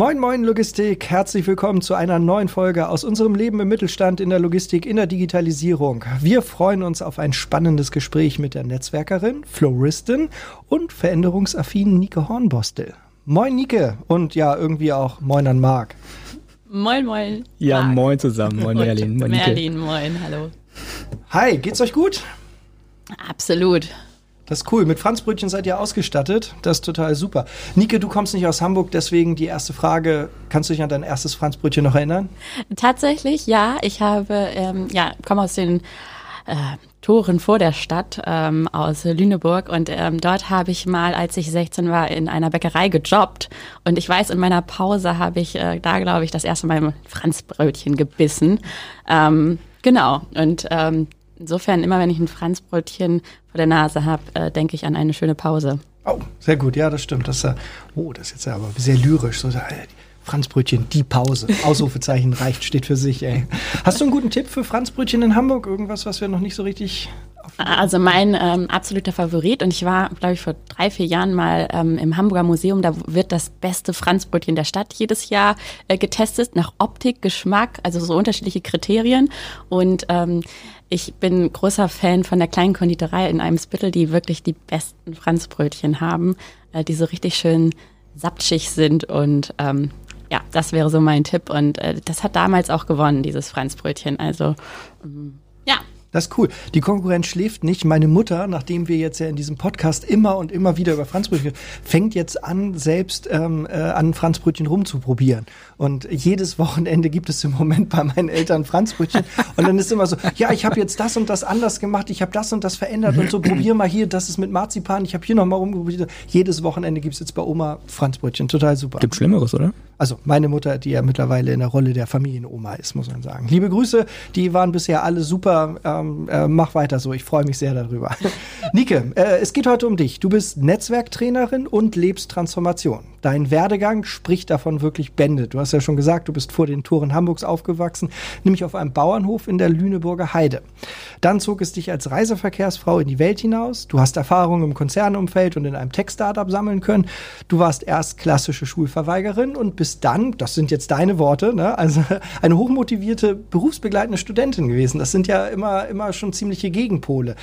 Moin, moin, Logistik. Herzlich willkommen zu einer neuen Folge aus unserem Leben im Mittelstand in der Logistik, in der Digitalisierung. Wir freuen uns auf ein spannendes Gespräch mit der Netzwerkerin, Floristin und veränderungsaffinen Nike Hornbostel. Moin, Nike. Und ja, irgendwie auch Moin an Marc. Moin, moin. Ja, Marc. moin zusammen. Moin, Merlin. Moin, Merlin, moin, hallo. Hi, geht's euch gut? Absolut. Das ist cool. Mit Franzbrötchen seid ihr ausgestattet. Das ist total super. Nike, du kommst nicht aus Hamburg, deswegen die erste Frage. Kannst du dich an dein erstes Franzbrötchen noch erinnern? Tatsächlich, ja. Ich habe, ähm, ja, komme aus den äh, Toren vor der Stadt ähm, aus Lüneburg und ähm, dort habe ich mal, als ich 16 war, in einer Bäckerei gejobbt und ich weiß, in meiner Pause habe ich äh, da, glaube ich, das erste Mal Franzbrötchen gebissen. Ähm, genau und ähm, insofern, immer wenn ich ein Franzbrötchen vor der Nase habe, äh, denke ich an eine schöne Pause. Oh, sehr gut, ja, das stimmt. Das, äh, oh, das ist jetzt aber sehr lyrisch. So, äh, Franzbrötchen, die Pause. Ausrufezeichen reicht, steht für sich, ey. Hast du einen guten Tipp für Franzbrötchen in Hamburg? Irgendwas, was wir noch nicht so richtig also mein ähm, absoluter Favorit und ich war, glaube ich, vor drei, vier Jahren mal ähm, im Hamburger Museum. Da wird das beste Franzbrötchen der Stadt jedes Jahr äh, getestet nach Optik, Geschmack, also so unterschiedliche Kriterien. Und ähm, ich bin großer Fan von der kleinen Konditorei in einem Spittel, die wirklich die besten Franzbrötchen haben, äh, die so richtig schön saptschig sind und ähm, ja, das wäre so mein Tipp und äh, das hat damals auch gewonnen, dieses Franzbrötchen. Also ähm, ja, das ist cool. Die Konkurrenz schläft nicht. Meine Mutter, nachdem wir jetzt ja in diesem Podcast immer und immer wieder über Franzbrötchen, fängt jetzt an, selbst ähm, äh, an Franzbrötchen rumzuprobieren. Und jedes Wochenende gibt es im Moment bei meinen Eltern Franzbrötchen. Und dann ist immer so, ja, ich habe jetzt das und das anders gemacht, ich habe das und das verändert und so, probier mal hier, das ist mit Marzipan, ich habe hier nochmal rumprobiert. Jedes Wochenende gibt es jetzt bei Oma Franzbrötchen. Total super. Gibt Schlimmeres, oder? Also meine Mutter, die ja mittlerweile in der Rolle der Familienoma ist, muss man sagen. Liebe Grüße, die waren bisher alle super. Ähm, äh, mach weiter so, ich freue mich sehr darüber. Nike, äh, es geht heute um dich. Du bist Netzwerktrainerin und lebst Transformation. Dein Werdegang spricht davon wirklich Bände. Du hast ja schon gesagt, du bist vor den Toren Hamburgs aufgewachsen, nämlich auf einem Bauernhof in der Lüneburger Heide. Dann zog es dich als Reiseverkehrsfrau in die Welt hinaus. Du hast Erfahrungen im Konzernumfeld und in einem Tech-Startup sammeln können. Du warst erst klassische Schulverweigerin und bist bist dann, das sind jetzt deine Worte, ne, also eine hochmotivierte berufsbegleitende Studentin gewesen. Das sind ja immer, immer schon ziemliche Gegenpole.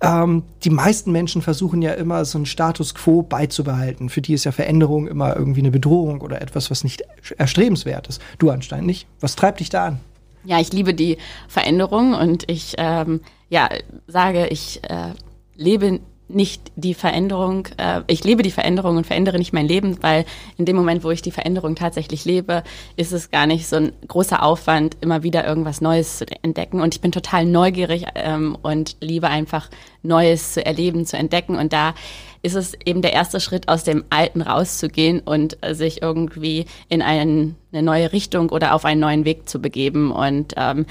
Ähm, die meisten Menschen versuchen ja immer so einen Status quo beizubehalten. Für die ist ja Veränderung immer irgendwie eine Bedrohung oder etwas, was nicht erstrebenswert ist. Du anscheinend nicht. Was treibt dich da an? Ja, ich liebe die Veränderung und ich ähm, ja, sage, ich äh, lebe nicht die Veränderung, äh, ich lebe die Veränderung und verändere nicht mein Leben, weil in dem Moment, wo ich die Veränderung tatsächlich lebe, ist es gar nicht so ein großer Aufwand, immer wieder irgendwas Neues zu entdecken. Und ich bin total neugierig ähm, und liebe einfach Neues zu erleben, zu entdecken. Und da ist es eben der erste Schritt, aus dem Alten rauszugehen und sich irgendwie in einen, eine neue Richtung oder auf einen neuen Weg zu begeben. Und ähm,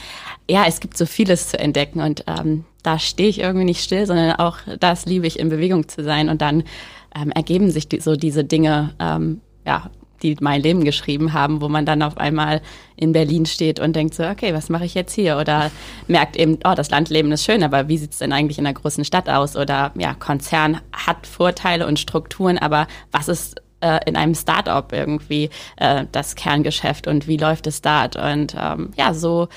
ja, es gibt so vieles zu entdecken und ähm, da stehe ich irgendwie nicht still, sondern auch das liebe ich, in Bewegung zu sein. Und dann ähm, ergeben sich die, so diese Dinge, ähm, ja, die mein Leben geschrieben haben, wo man dann auf einmal in Berlin steht und denkt so, okay, was mache ich jetzt hier? Oder merkt eben, oh, das Landleben ist schön, aber wie sieht es denn eigentlich in einer großen Stadt aus? Oder ja, Konzern hat Vorteile und Strukturen, aber was ist äh, in einem Start-up irgendwie äh, das Kerngeschäft und wie läuft es dort? Und ähm, ja, so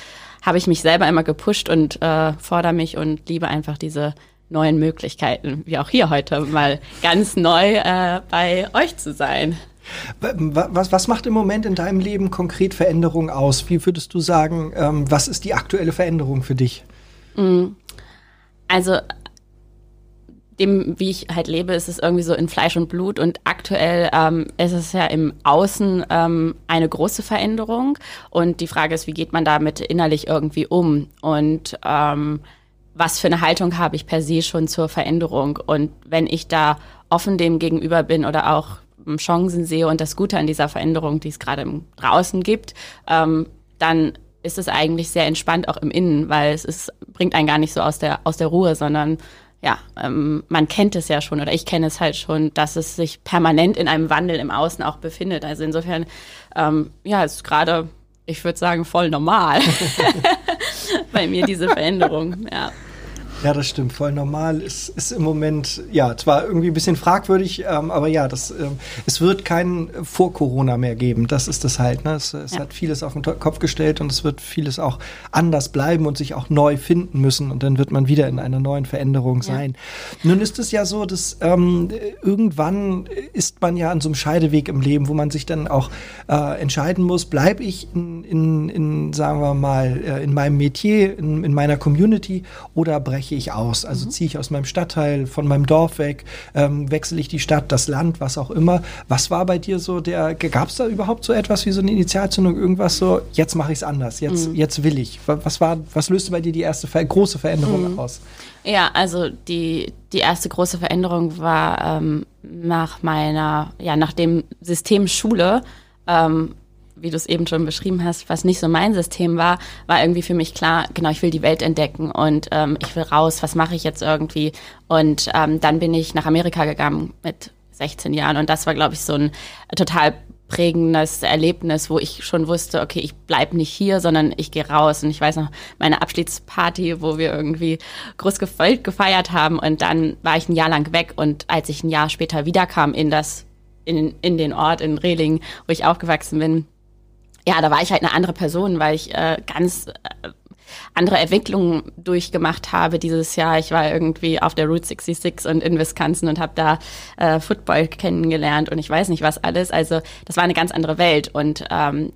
habe ich mich selber immer gepusht und äh, fordere mich und liebe einfach diese neuen Möglichkeiten, wie auch hier heute mal ganz neu äh, bei euch zu sein. Was, was macht im Moment in deinem Leben konkret Veränderung aus? Wie würdest du sagen, ähm, was ist die aktuelle Veränderung für dich? Mm. Also dem, wie ich halt lebe, ist es irgendwie so in Fleisch und Blut. Und aktuell ähm, ist es ja im Außen ähm, eine große Veränderung. Und die Frage ist, wie geht man damit innerlich irgendwie um? Und ähm, was für eine Haltung habe ich per se schon zur Veränderung? Und wenn ich da offen dem gegenüber bin oder auch Chancen sehe und das Gute an dieser Veränderung, die es gerade draußen gibt, ähm, dann ist es eigentlich sehr entspannt auch im Innen, weil es ist, bringt einen gar nicht so aus der, aus der Ruhe, sondern ja, ähm, man kennt es ja schon oder ich kenne es halt schon, dass es sich permanent in einem Wandel im Außen auch befindet. Also insofern, ähm, ja, ist gerade, ich würde sagen, voll normal bei mir diese Veränderung, ja. Ja, das stimmt. Voll normal ist, ist im Moment, ja, zwar irgendwie ein bisschen fragwürdig, ähm, aber ja, das, ähm, es wird kein Vor-Corona mehr geben. Das ist das halt. Ne? Es, es ja. hat vieles auf den Kopf gestellt und es wird vieles auch anders bleiben und sich auch neu finden müssen. Und dann wird man wieder in einer neuen Veränderung sein. Ja. Nun ist es ja so, dass ähm, irgendwann ist man ja an so einem Scheideweg im Leben, wo man sich dann auch äh, entscheiden muss, bleibe ich in, in, in, sagen wir mal, äh, in meinem Metier, in, in meiner Community oder breche ich aus? Also mhm. ziehe ich aus meinem Stadtteil, von meinem Dorf weg, ähm, wechsle ich die Stadt, das Land, was auch immer. Was war bei dir so der, gab es da überhaupt so etwas wie so eine Initialzündung, irgendwas so, jetzt mache ich es anders, jetzt, mhm. jetzt will ich? Was war, was löste bei dir die erste große Veränderung mhm. aus? Ja, also die, die erste große Veränderung war ähm, nach meiner, ja, nach dem System Schule, ähm, wie du es eben schon beschrieben hast, was nicht so mein System war, war irgendwie für mich klar, genau, ich will die Welt entdecken und ähm, ich will raus, was mache ich jetzt irgendwie? Und ähm, dann bin ich nach Amerika gegangen mit 16 Jahren und das war, glaube ich, so ein total prägendes Erlebnis, wo ich schon wusste, okay, ich bleib nicht hier, sondern ich gehe raus. Und ich weiß noch, meine Abschiedsparty, wo wir irgendwie groß gefeiert haben und dann war ich ein Jahr lang weg und als ich ein Jahr später wiederkam in das in, in den Ort in Rehling, wo ich aufgewachsen bin, ja, da war ich halt eine andere Person, weil ich äh, ganz äh, andere Entwicklungen durchgemacht habe dieses Jahr. Ich war irgendwie auf der Route 66 und in Wisconsin und habe da äh, Football kennengelernt und ich weiß nicht was alles. Also das war eine ganz andere Welt und ähm,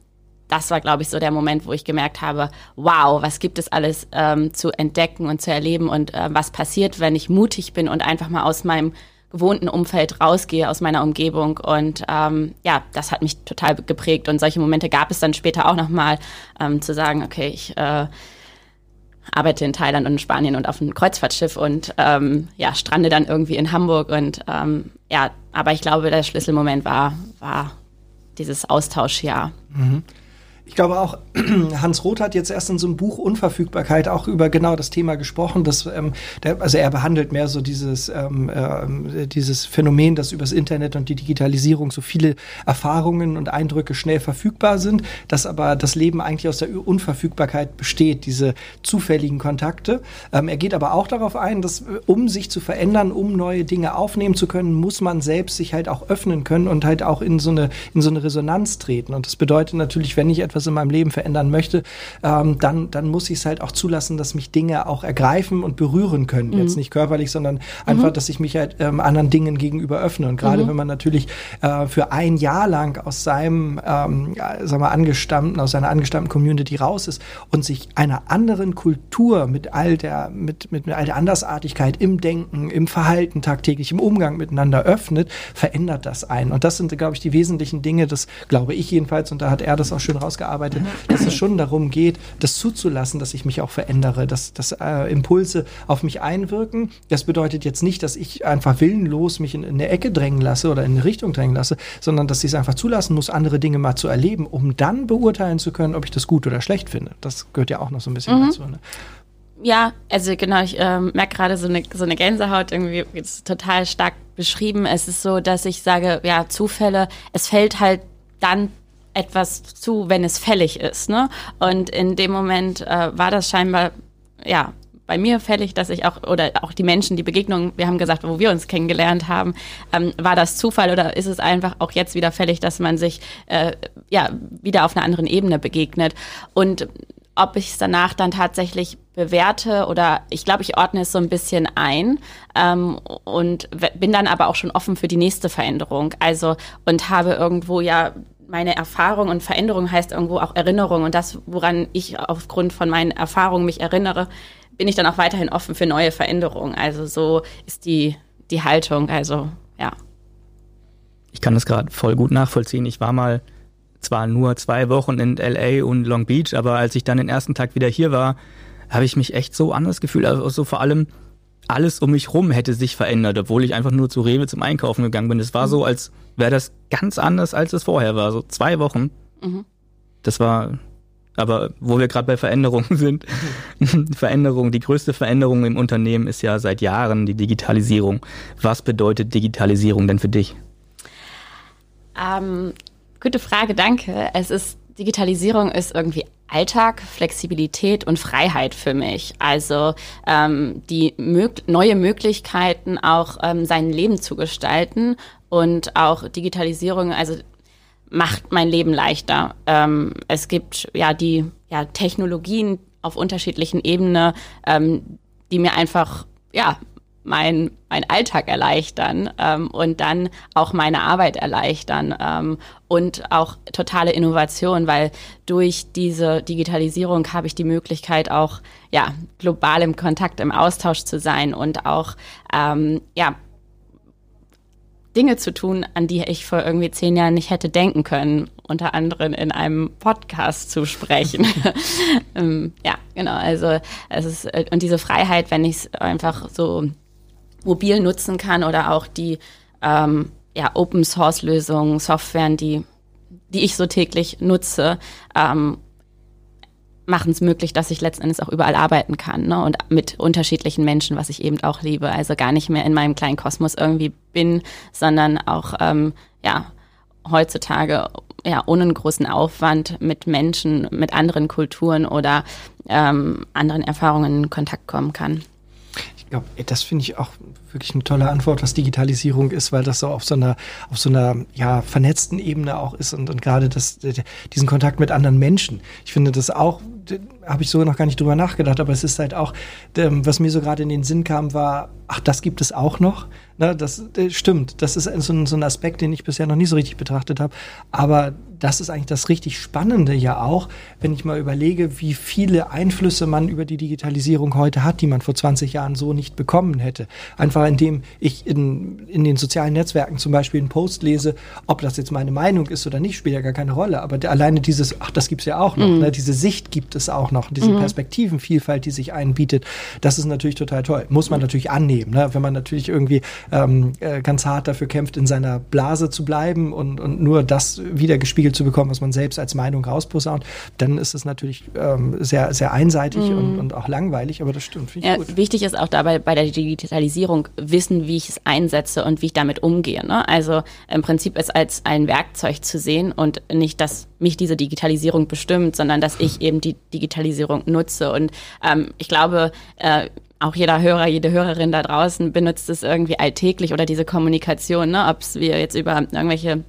das war, glaube ich, so der Moment, wo ich gemerkt habe, wow, was gibt es alles ähm, zu entdecken und zu erleben und äh, was passiert, wenn ich mutig bin und einfach mal aus meinem gewohnten Umfeld rausgehe, aus meiner Umgebung. Und ähm, ja, das hat mich total geprägt. Und solche Momente gab es dann später auch nochmal, ähm, zu sagen, okay, ich äh, arbeite in Thailand und in Spanien und auf einem Kreuzfahrtschiff und ähm, ja, strande dann irgendwie in Hamburg. Und ähm, ja, aber ich glaube, der Schlüsselmoment war, war dieses Austauschjahr. Mhm. Ich glaube auch, Hans Roth hat jetzt erst in so einem Buch Unverfügbarkeit auch über genau das Thema gesprochen. Dass, ähm, der, also er behandelt mehr so dieses, ähm, äh, dieses Phänomen, dass übers Internet und die Digitalisierung so viele Erfahrungen und Eindrücke schnell verfügbar sind, dass aber das Leben eigentlich aus der Unverfügbarkeit besteht, diese zufälligen Kontakte. Ähm, er geht aber auch darauf ein, dass äh, um sich zu verändern, um neue Dinge aufnehmen zu können, muss man selbst sich halt auch öffnen können und halt auch in so eine, in so eine Resonanz treten. Und das bedeutet natürlich, wenn ich etwas etwas in meinem Leben verändern möchte, ähm, dann, dann muss ich es halt auch zulassen, dass mich Dinge auch ergreifen und berühren können. Mhm. Jetzt nicht körperlich, sondern einfach, mhm. dass ich mich halt ähm, anderen Dingen gegenüber öffne. Und gerade mhm. wenn man natürlich äh, für ein Jahr lang aus seinem, ähm, sagen wir, angestammten, aus seiner angestammten Community raus ist und sich einer anderen Kultur mit all der, mit, mit, mit all der Andersartigkeit im Denken, im Verhalten tagtäglich, im Umgang miteinander öffnet, verändert das einen. Und das sind, glaube ich, die wesentlichen Dinge, das glaube ich jedenfalls, und da hat er das auch schön rausgearbeitet, gearbeitet, dass es schon darum geht, das zuzulassen, dass ich mich auch verändere, dass, dass äh, Impulse auf mich einwirken. Das bedeutet jetzt nicht, dass ich einfach willenlos mich in, in eine Ecke drängen lasse oder in eine Richtung drängen lasse, sondern dass ich es einfach zulassen muss, andere Dinge mal zu erleben, um dann beurteilen zu können, ob ich das gut oder schlecht finde. Das gehört ja auch noch so ein bisschen mhm. dazu. Ne? Ja, also genau, ich ähm, merke gerade so eine, so eine Gänsehaut irgendwie ist total stark beschrieben. Es ist so, dass ich sage, ja, Zufälle, es fällt halt dann etwas zu, wenn es fällig ist. Ne? Und in dem Moment äh, war das scheinbar, ja, bei mir fällig, dass ich auch, oder auch die Menschen, die Begegnungen, wir haben gesagt, wo wir uns kennengelernt haben, ähm, war das Zufall oder ist es einfach auch jetzt wieder fällig, dass man sich äh, ja wieder auf einer anderen Ebene begegnet? Und ob ich es danach dann tatsächlich bewerte oder ich glaube, ich ordne es so ein bisschen ein ähm, und bin dann aber auch schon offen für die nächste Veränderung. Also und habe irgendwo ja meine Erfahrung und Veränderung heißt irgendwo auch Erinnerung und das, woran ich aufgrund von meinen Erfahrungen mich erinnere, bin ich dann auch weiterhin offen für neue Veränderungen. Also so ist die, die Haltung, also ja. Ich kann das gerade voll gut nachvollziehen. Ich war mal zwar nur zwei Wochen in LA und Long Beach, aber als ich dann den ersten Tag wieder hier war, habe ich mich echt so anders gefühlt. Also so vor allem alles um mich rum hätte sich verändert, obwohl ich einfach nur zu Rewe zum Einkaufen gegangen bin. Es war mhm. so, als wäre das ganz anders, als es vorher war. So zwei Wochen. Mhm. Das war, aber wo wir gerade bei Veränderungen sind, Veränderung, die größte Veränderung im Unternehmen ist ja seit Jahren die Digitalisierung. Was bedeutet Digitalisierung denn für dich? Ähm, gute Frage, danke. Es ist Digitalisierung ist irgendwie Alltag, Flexibilität und Freiheit für mich. Also ähm, die mög neue Möglichkeiten, auch ähm, sein Leben zu gestalten und auch Digitalisierung, also macht mein Leben leichter. Ähm, es gibt ja die ja, Technologien auf unterschiedlichen Ebenen, ähm, die mir einfach ja mein, mein Alltag erleichtern ähm, und dann auch meine Arbeit erleichtern ähm, und auch totale Innovation, weil durch diese Digitalisierung habe ich die Möglichkeit auch ja global im Kontakt, im Austausch zu sein und auch ähm, ja Dinge zu tun, an die ich vor irgendwie zehn Jahren nicht hätte denken können, unter anderem in einem Podcast zu sprechen. ähm, ja, genau. Also es ist äh, und diese Freiheit, wenn ich es einfach so mobil nutzen kann oder auch die ähm, ja, Open Source Lösungen, Softwaren, die die ich so täglich nutze, ähm, machen es möglich, dass ich letzten Endes auch überall arbeiten kann ne? und mit unterschiedlichen Menschen, was ich eben auch liebe. Also gar nicht mehr in meinem kleinen Kosmos irgendwie bin, sondern auch ähm, ja heutzutage ja ohne einen großen Aufwand mit Menschen, mit anderen Kulturen oder ähm, anderen Erfahrungen in Kontakt kommen kann. Ich glaube, das finde ich auch wirklich eine tolle Antwort, was Digitalisierung ist, weil das so auf so einer, auf so einer ja, vernetzten Ebene auch ist und, und gerade das, diesen Kontakt mit anderen Menschen. Ich finde das auch, habe ich so noch gar nicht drüber nachgedacht, aber es ist halt auch, was mir so gerade in den Sinn kam, war, ach, das gibt es auch noch. Na, das stimmt. Das ist so ein, so ein Aspekt, den ich bisher noch nie so richtig betrachtet habe. Aber das ist eigentlich das richtig Spannende ja auch, wenn ich mal überlege, wie viele Einflüsse man über die Digitalisierung heute hat, die man vor 20 Jahren so nicht bekommen hätte. Einfach indem ich in, in den sozialen Netzwerken zum Beispiel einen Post lese, ob das jetzt meine Meinung ist oder nicht, spielt ja gar keine Rolle. Aber der, alleine dieses, ach, das gibt's ja auch noch, mhm. ne, diese Sicht gibt es auch noch, diese mhm. Perspektivenvielfalt, die sich einbietet, das ist natürlich total toll. Muss man natürlich annehmen, ne? wenn man natürlich irgendwie ähm, äh, ganz hart dafür kämpft, in seiner Blase zu bleiben und, und nur das wieder gespiegelt zu bekommen, was man selbst als Meinung rausposaunt, dann ist es natürlich ähm, sehr, sehr einseitig mhm. und, und auch langweilig, aber das stimmt. Ja, gut. Wichtig ist auch dabei bei der Digitalisierung wissen, wie ich es einsetze und wie ich damit umgehe. Ne? Also im Prinzip es als ein Werkzeug zu sehen und nicht, dass mich diese Digitalisierung bestimmt, sondern dass ich eben die Digitalisierung nutze. Und ähm, ich glaube, äh, auch jeder Hörer, jede Hörerin da draußen benutzt es irgendwie alltäglich oder diese Kommunikation, ne? ob wir jetzt über irgendwelche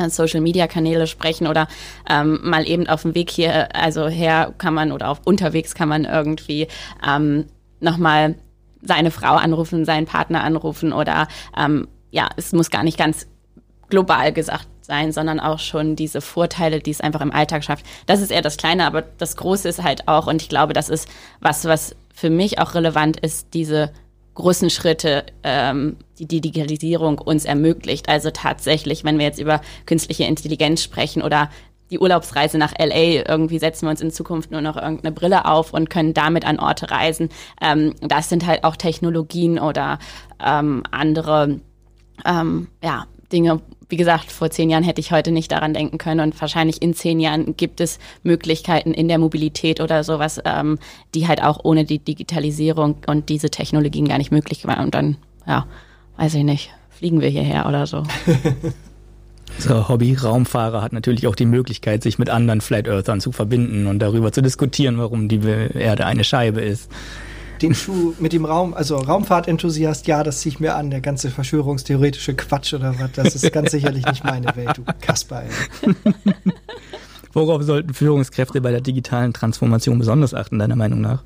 äh, Social Media Kanäle sprechen oder ähm, mal eben auf dem Weg hier, also her kann man oder auf unterwegs kann man irgendwie ähm, nochmal seine Frau anrufen, seinen Partner anrufen oder ähm, ja, es muss gar nicht ganz global gesagt sein, sondern auch schon diese Vorteile, die es einfach im Alltag schafft. Das ist eher das Kleine, aber das Große ist halt auch, und ich glaube, das ist was, was für mich auch relevant ist, diese großen Schritte, ähm, die die Digitalisierung uns ermöglicht. Also tatsächlich, wenn wir jetzt über künstliche Intelligenz sprechen oder die Urlaubsreise nach LA, irgendwie setzen wir uns in Zukunft nur noch irgendeine Brille auf und können damit an Orte reisen. Ähm, das sind halt auch Technologien oder ähm, andere ähm, ja, Dinge, wie gesagt, vor zehn Jahren hätte ich heute nicht daran denken können und wahrscheinlich in zehn Jahren gibt es Möglichkeiten in der Mobilität oder sowas, ähm, die halt auch ohne die Digitalisierung und diese Technologien gar nicht möglich waren. Und dann, ja, weiß ich nicht, fliegen wir hierher oder so. So, Hobby-Raumfahrer hat natürlich auch die Möglichkeit, sich mit anderen Flat Earthern zu verbinden und darüber zu diskutieren, warum die Erde eine Scheibe ist den Schuh mit dem Raum, also Raumfahrtenthusiast, ja, das ziehe ich mir an. Der ganze verschwörungstheoretische Quatsch oder was, das ist ganz sicherlich nicht meine Welt, du Kasper. Ey. Worauf sollten Führungskräfte bei der digitalen Transformation besonders achten, deiner Meinung nach?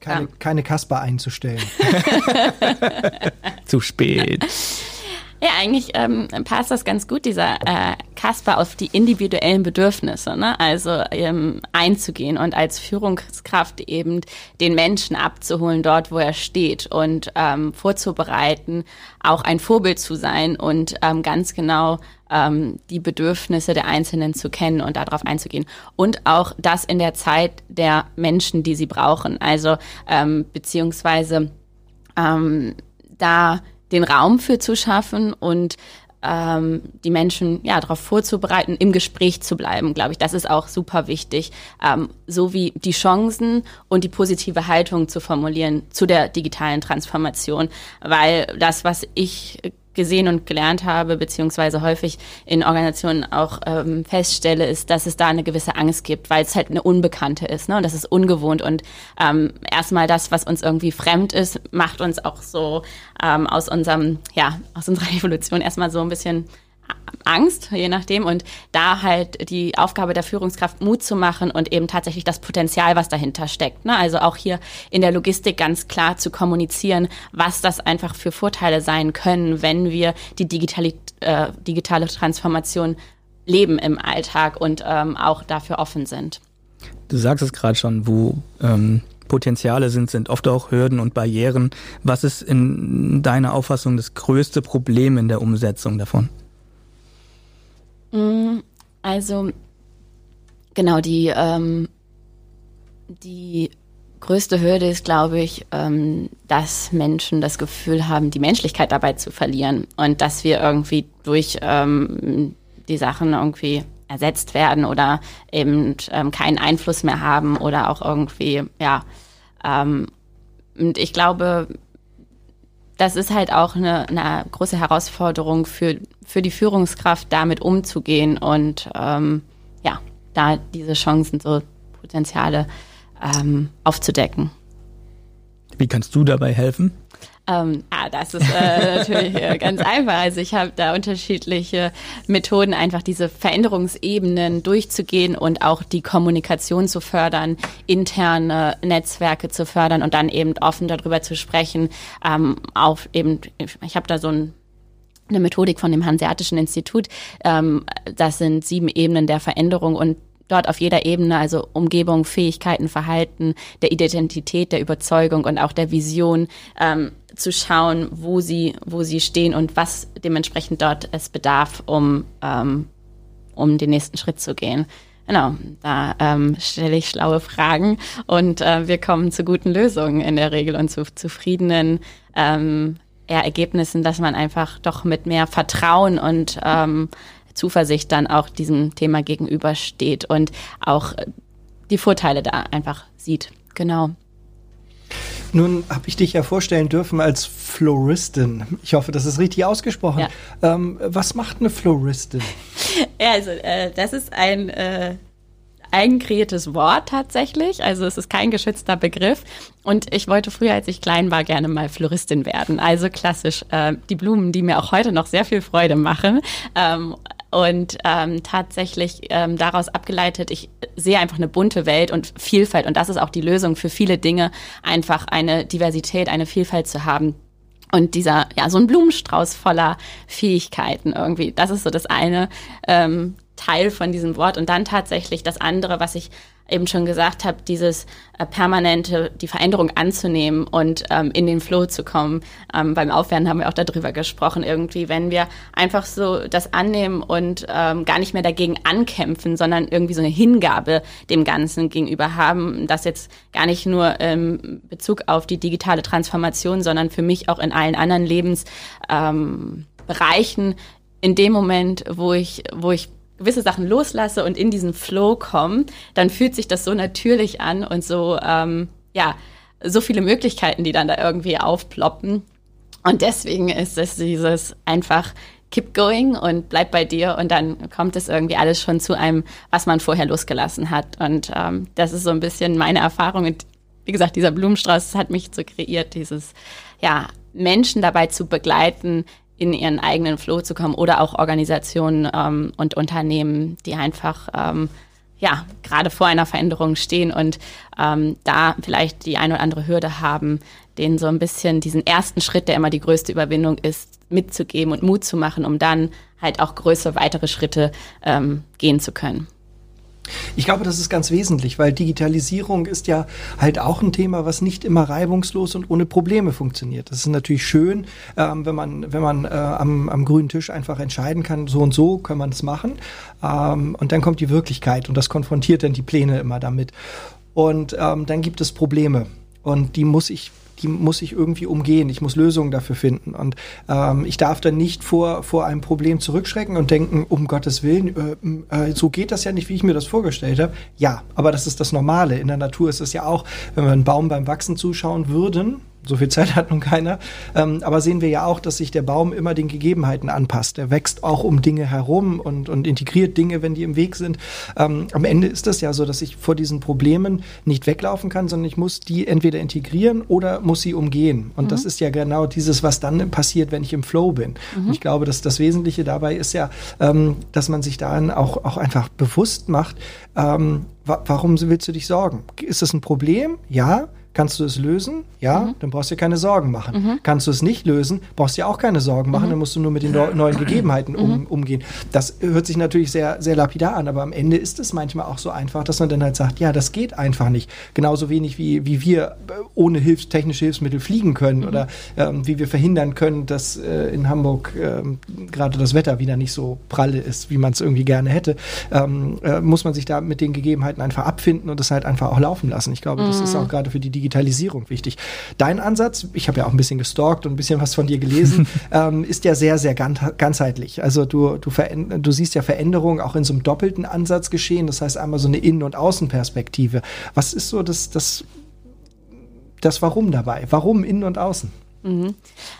Keine, ja. keine Kasper einzustellen. Zu spät. Ja, eigentlich ähm, passt das ganz gut, dieser äh, Kasper, auf die individuellen Bedürfnisse, ne? also ähm, einzugehen und als Führungskraft eben den Menschen abzuholen dort, wo er steht und ähm, vorzubereiten, auch ein Vorbild zu sein und ähm, ganz genau ähm, die Bedürfnisse der Einzelnen zu kennen und darauf einzugehen. Und auch das in der Zeit der Menschen, die sie brauchen. Also ähm, beziehungsweise ähm, da den Raum für zu schaffen und ähm, die Menschen ja darauf vorzubereiten, im Gespräch zu bleiben, glaube ich. Das ist auch super wichtig, ähm, so wie die Chancen und die positive Haltung zu formulieren zu der digitalen Transformation, weil das, was ich gesehen und gelernt habe, beziehungsweise häufig in Organisationen auch ähm, feststelle, ist, dass es da eine gewisse Angst gibt, weil es halt eine Unbekannte ist, ne? Und das ist ungewohnt. Und ähm, erstmal das, was uns irgendwie fremd ist, macht uns auch so ähm, aus unserem, ja, aus unserer Evolution erstmal so ein bisschen Angst, je nachdem. Und da halt die Aufgabe der Führungskraft Mut zu machen und eben tatsächlich das Potenzial, was dahinter steckt. Ne? Also auch hier in der Logistik ganz klar zu kommunizieren, was das einfach für Vorteile sein können, wenn wir die digitale, äh, digitale Transformation leben im Alltag und ähm, auch dafür offen sind. Du sagst es gerade schon, wo ähm, Potenziale sind, sind oft auch Hürden und Barrieren. Was ist in deiner Auffassung das größte Problem in der Umsetzung davon? Mm, also, genau, die, ähm, die größte Hürde ist, glaube ich, ähm, dass Menschen das Gefühl haben, die Menschlichkeit dabei zu verlieren und dass wir irgendwie durch ähm, die Sachen irgendwie ersetzt werden oder eben ähm, keinen Einfluss mehr haben oder auch irgendwie, ja. Ähm, und ich glaube, das ist halt auch eine, eine große Herausforderung für, für die Führungskraft, damit umzugehen und ähm, ja, da diese Chancen, so Potenziale ähm, aufzudecken. Wie kannst du dabei helfen? Ähm, ah, das ist äh, natürlich äh, ganz einfach. Also ich habe da unterschiedliche Methoden, einfach diese Veränderungsebenen durchzugehen und auch die Kommunikation zu fördern, interne Netzwerke zu fördern und dann eben offen darüber zu sprechen. Ähm, auf eben, ich habe da so ein eine Methodik von dem Hanseatischen Institut. Ähm, das sind sieben Ebenen der Veränderung und dort auf jeder Ebene, also Umgebung, Fähigkeiten, Verhalten, der Identität, der Überzeugung und auch der Vision, ähm, zu schauen, wo sie, wo sie stehen und was dementsprechend dort es bedarf, um, ähm, um den nächsten Schritt zu gehen. Genau, da ähm, stelle ich schlaue Fragen und äh, wir kommen zu guten Lösungen in der Regel und zu zufriedenen ähm, Ergebnissen, dass man einfach doch mit mehr Vertrauen und ähm, Zuversicht dann auch diesem Thema gegenübersteht und auch die Vorteile da einfach sieht. Genau. Nun habe ich dich ja vorstellen dürfen als Floristin. Ich hoffe, das ist richtig ausgesprochen. Ja. Ähm, was macht eine Floristin? Ja, also äh, das ist ein äh, eigenkreiertes Wort tatsächlich. Also es ist kein geschützter Begriff. Und ich wollte früher, als ich klein war, gerne mal Floristin werden. Also klassisch äh, die Blumen, die mir auch heute noch sehr viel Freude machen. Ähm, und ähm, tatsächlich ähm, daraus abgeleitet, ich sehe einfach eine bunte Welt und Vielfalt. Und das ist auch die Lösung für viele Dinge, einfach eine Diversität, eine Vielfalt zu haben. Und dieser, ja, so ein Blumenstrauß voller Fähigkeiten irgendwie. Das ist so das eine ähm, Teil von diesem Wort. Und dann tatsächlich das andere, was ich eben schon gesagt habe, dieses äh, permanente, die Veränderung anzunehmen und ähm, in den Flow zu kommen. Ähm, beim Aufwärmen haben wir auch darüber gesprochen, irgendwie, wenn wir einfach so das annehmen und ähm, gar nicht mehr dagegen ankämpfen, sondern irgendwie so eine Hingabe dem Ganzen gegenüber haben, das jetzt gar nicht nur im Bezug auf die digitale Transformation, sondern für mich auch in allen anderen Lebensbereichen, in dem Moment, wo ich, wo ich gewisse Sachen loslasse und in diesen Flow komme, dann fühlt sich das so natürlich an und so, ähm, ja, so viele Möglichkeiten, die dann da irgendwie aufploppen. Und deswegen ist es dieses einfach keep going und bleib bei dir und dann kommt es irgendwie alles schon zu einem, was man vorher losgelassen hat. Und ähm, das ist so ein bisschen meine Erfahrung. Und wie gesagt, dieser Blumenstrauß hat mich so kreiert, dieses, ja, Menschen dabei zu begleiten, in ihren eigenen Flow zu kommen oder auch Organisationen ähm, und Unternehmen, die einfach ähm, ja gerade vor einer Veränderung stehen und ähm, da vielleicht die eine oder andere Hürde haben, denen so ein bisschen diesen ersten Schritt, der immer die größte Überwindung ist, mitzugeben und Mut zu machen, um dann halt auch größere weitere Schritte ähm, gehen zu können. Ich glaube, das ist ganz wesentlich, weil Digitalisierung ist ja halt auch ein Thema, was nicht immer reibungslos und ohne Probleme funktioniert. Das ist natürlich schön, ähm, wenn man, wenn man äh, am, am grünen Tisch einfach entscheiden kann, so und so kann man das machen. Ähm, und dann kommt die Wirklichkeit und das konfrontiert dann die Pläne immer damit. Und ähm, dann gibt es Probleme. Und die muss ich die muss ich irgendwie umgehen. Ich muss Lösungen dafür finden. Und ähm, ich darf dann nicht vor, vor einem Problem zurückschrecken und denken, um Gottes Willen, äh, äh, so geht das ja nicht, wie ich mir das vorgestellt habe. Ja, aber das ist das Normale. In der Natur ist es ja auch, wenn wir einen Baum beim Wachsen zuschauen würden, So viel Zeit hat nun keiner. Ähm, aber sehen wir ja auch, dass sich der Baum immer den Gegebenheiten anpasst. Er wächst auch um Dinge herum und, und integriert Dinge, wenn die im Weg sind. Ähm, am Ende ist das ja so, dass ich vor diesen Problemen nicht weglaufen kann, sondern ich muss die entweder integrieren oder muss sie umgehen. Und mhm. das ist ja genau dieses, was dann passiert, wenn ich im Flow bin. Mhm. ich glaube, dass das Wesentliche dabei ist ja, ähm, dass man sich daran auch, auch einfach bewusst macht, ähm, wa warum willst du dich sorgen? Ist das ein Problem? Ja. Kannst du es lösen? Ja, mhm. dann brauchst du dir keine Sorgen machen. Mhm. Kannst du es nicht lösen, brauchst du dir auch keine Sorgen machen, mhm. dann musst du nur mit den neuen Gegebenheiten um, mhm. umgehen. Das hört sich natürlich sehr, sehr lapidar an, aber am Ende ist es manchmal auch so einfach, dass man dann halt sagt, ja, das geht einfach nicht. Genauso wenig wie, wie wir äh, ohne Hilfs technische Hilfsmittel fliegen können mhm. oder ähm, wie wir verhindern können, dass äh, in Hamburg ähm, gerade das Wetter wieder nicht so pralle ist, wie man es irgendwie gerne hätte, ähm, äh, muss man sich da mit den Gegebenheiten einfach abfinden und das halt einfach auch laufen lassen. Ich glaube, das ist mhm. auch gerade für die Digitalisierung wichtig. Dein Ansatz, ich habe ja auch ein bisschen gestalkt und ein bisschen was von dir gelesen, ähm, ist ja sehr, sehr ganzheitlich. Also du, du, du siehst ja Veränderungen auch in so einem doppelten Ansatz geschehen. Das heißt einmal so eine Innen- und Außenperspektive. Was ist so das, das, das Warum dabei? Warum innen und außen? Mhm.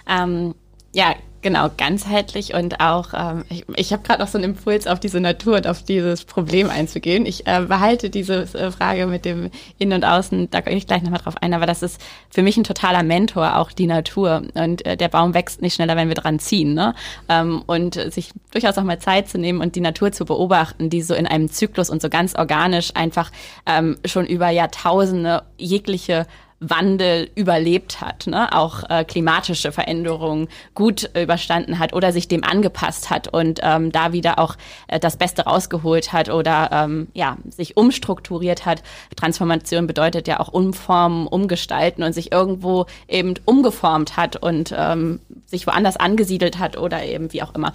Ähm, ja, Genau, ganzheitlich und auch, ähm, ich, ich habe gerade noch so einen Impuls, auf diese Natur und auf dieses Problem einzugehen. Ich äh, behalte diese äh, Frage mit dem Innen und Außen, da gehe ich gleich nochmal drauf ein, aber das ist für mich ein totaler Mentor, auch die Natur. Und äh, der Baum wächst nicht schneller, wenn wir dran ziehen. Ne? Ähm, und sich durchaus auch mal Zeit zu nehmen und die Natur zu beobachten, die so in einem Zyklus und so ganz organisch einfach ähm, schon über Jahrtausende jegliche Wandel überlebt hat, ne? auch äh, klimatische Veränderungen gut überstanden hat oder sich dem angepasst hat und ähm, da wieder auch äh, das Beste rausgeholt hat oder ähm, ja sich umstrukturiert hat. Transformation bedeutet ja auch umformen, umgestalten und sich irgendwo eben umgeformt hat und ähm, sich woanders angesiedelt hat oder eben wie auch immer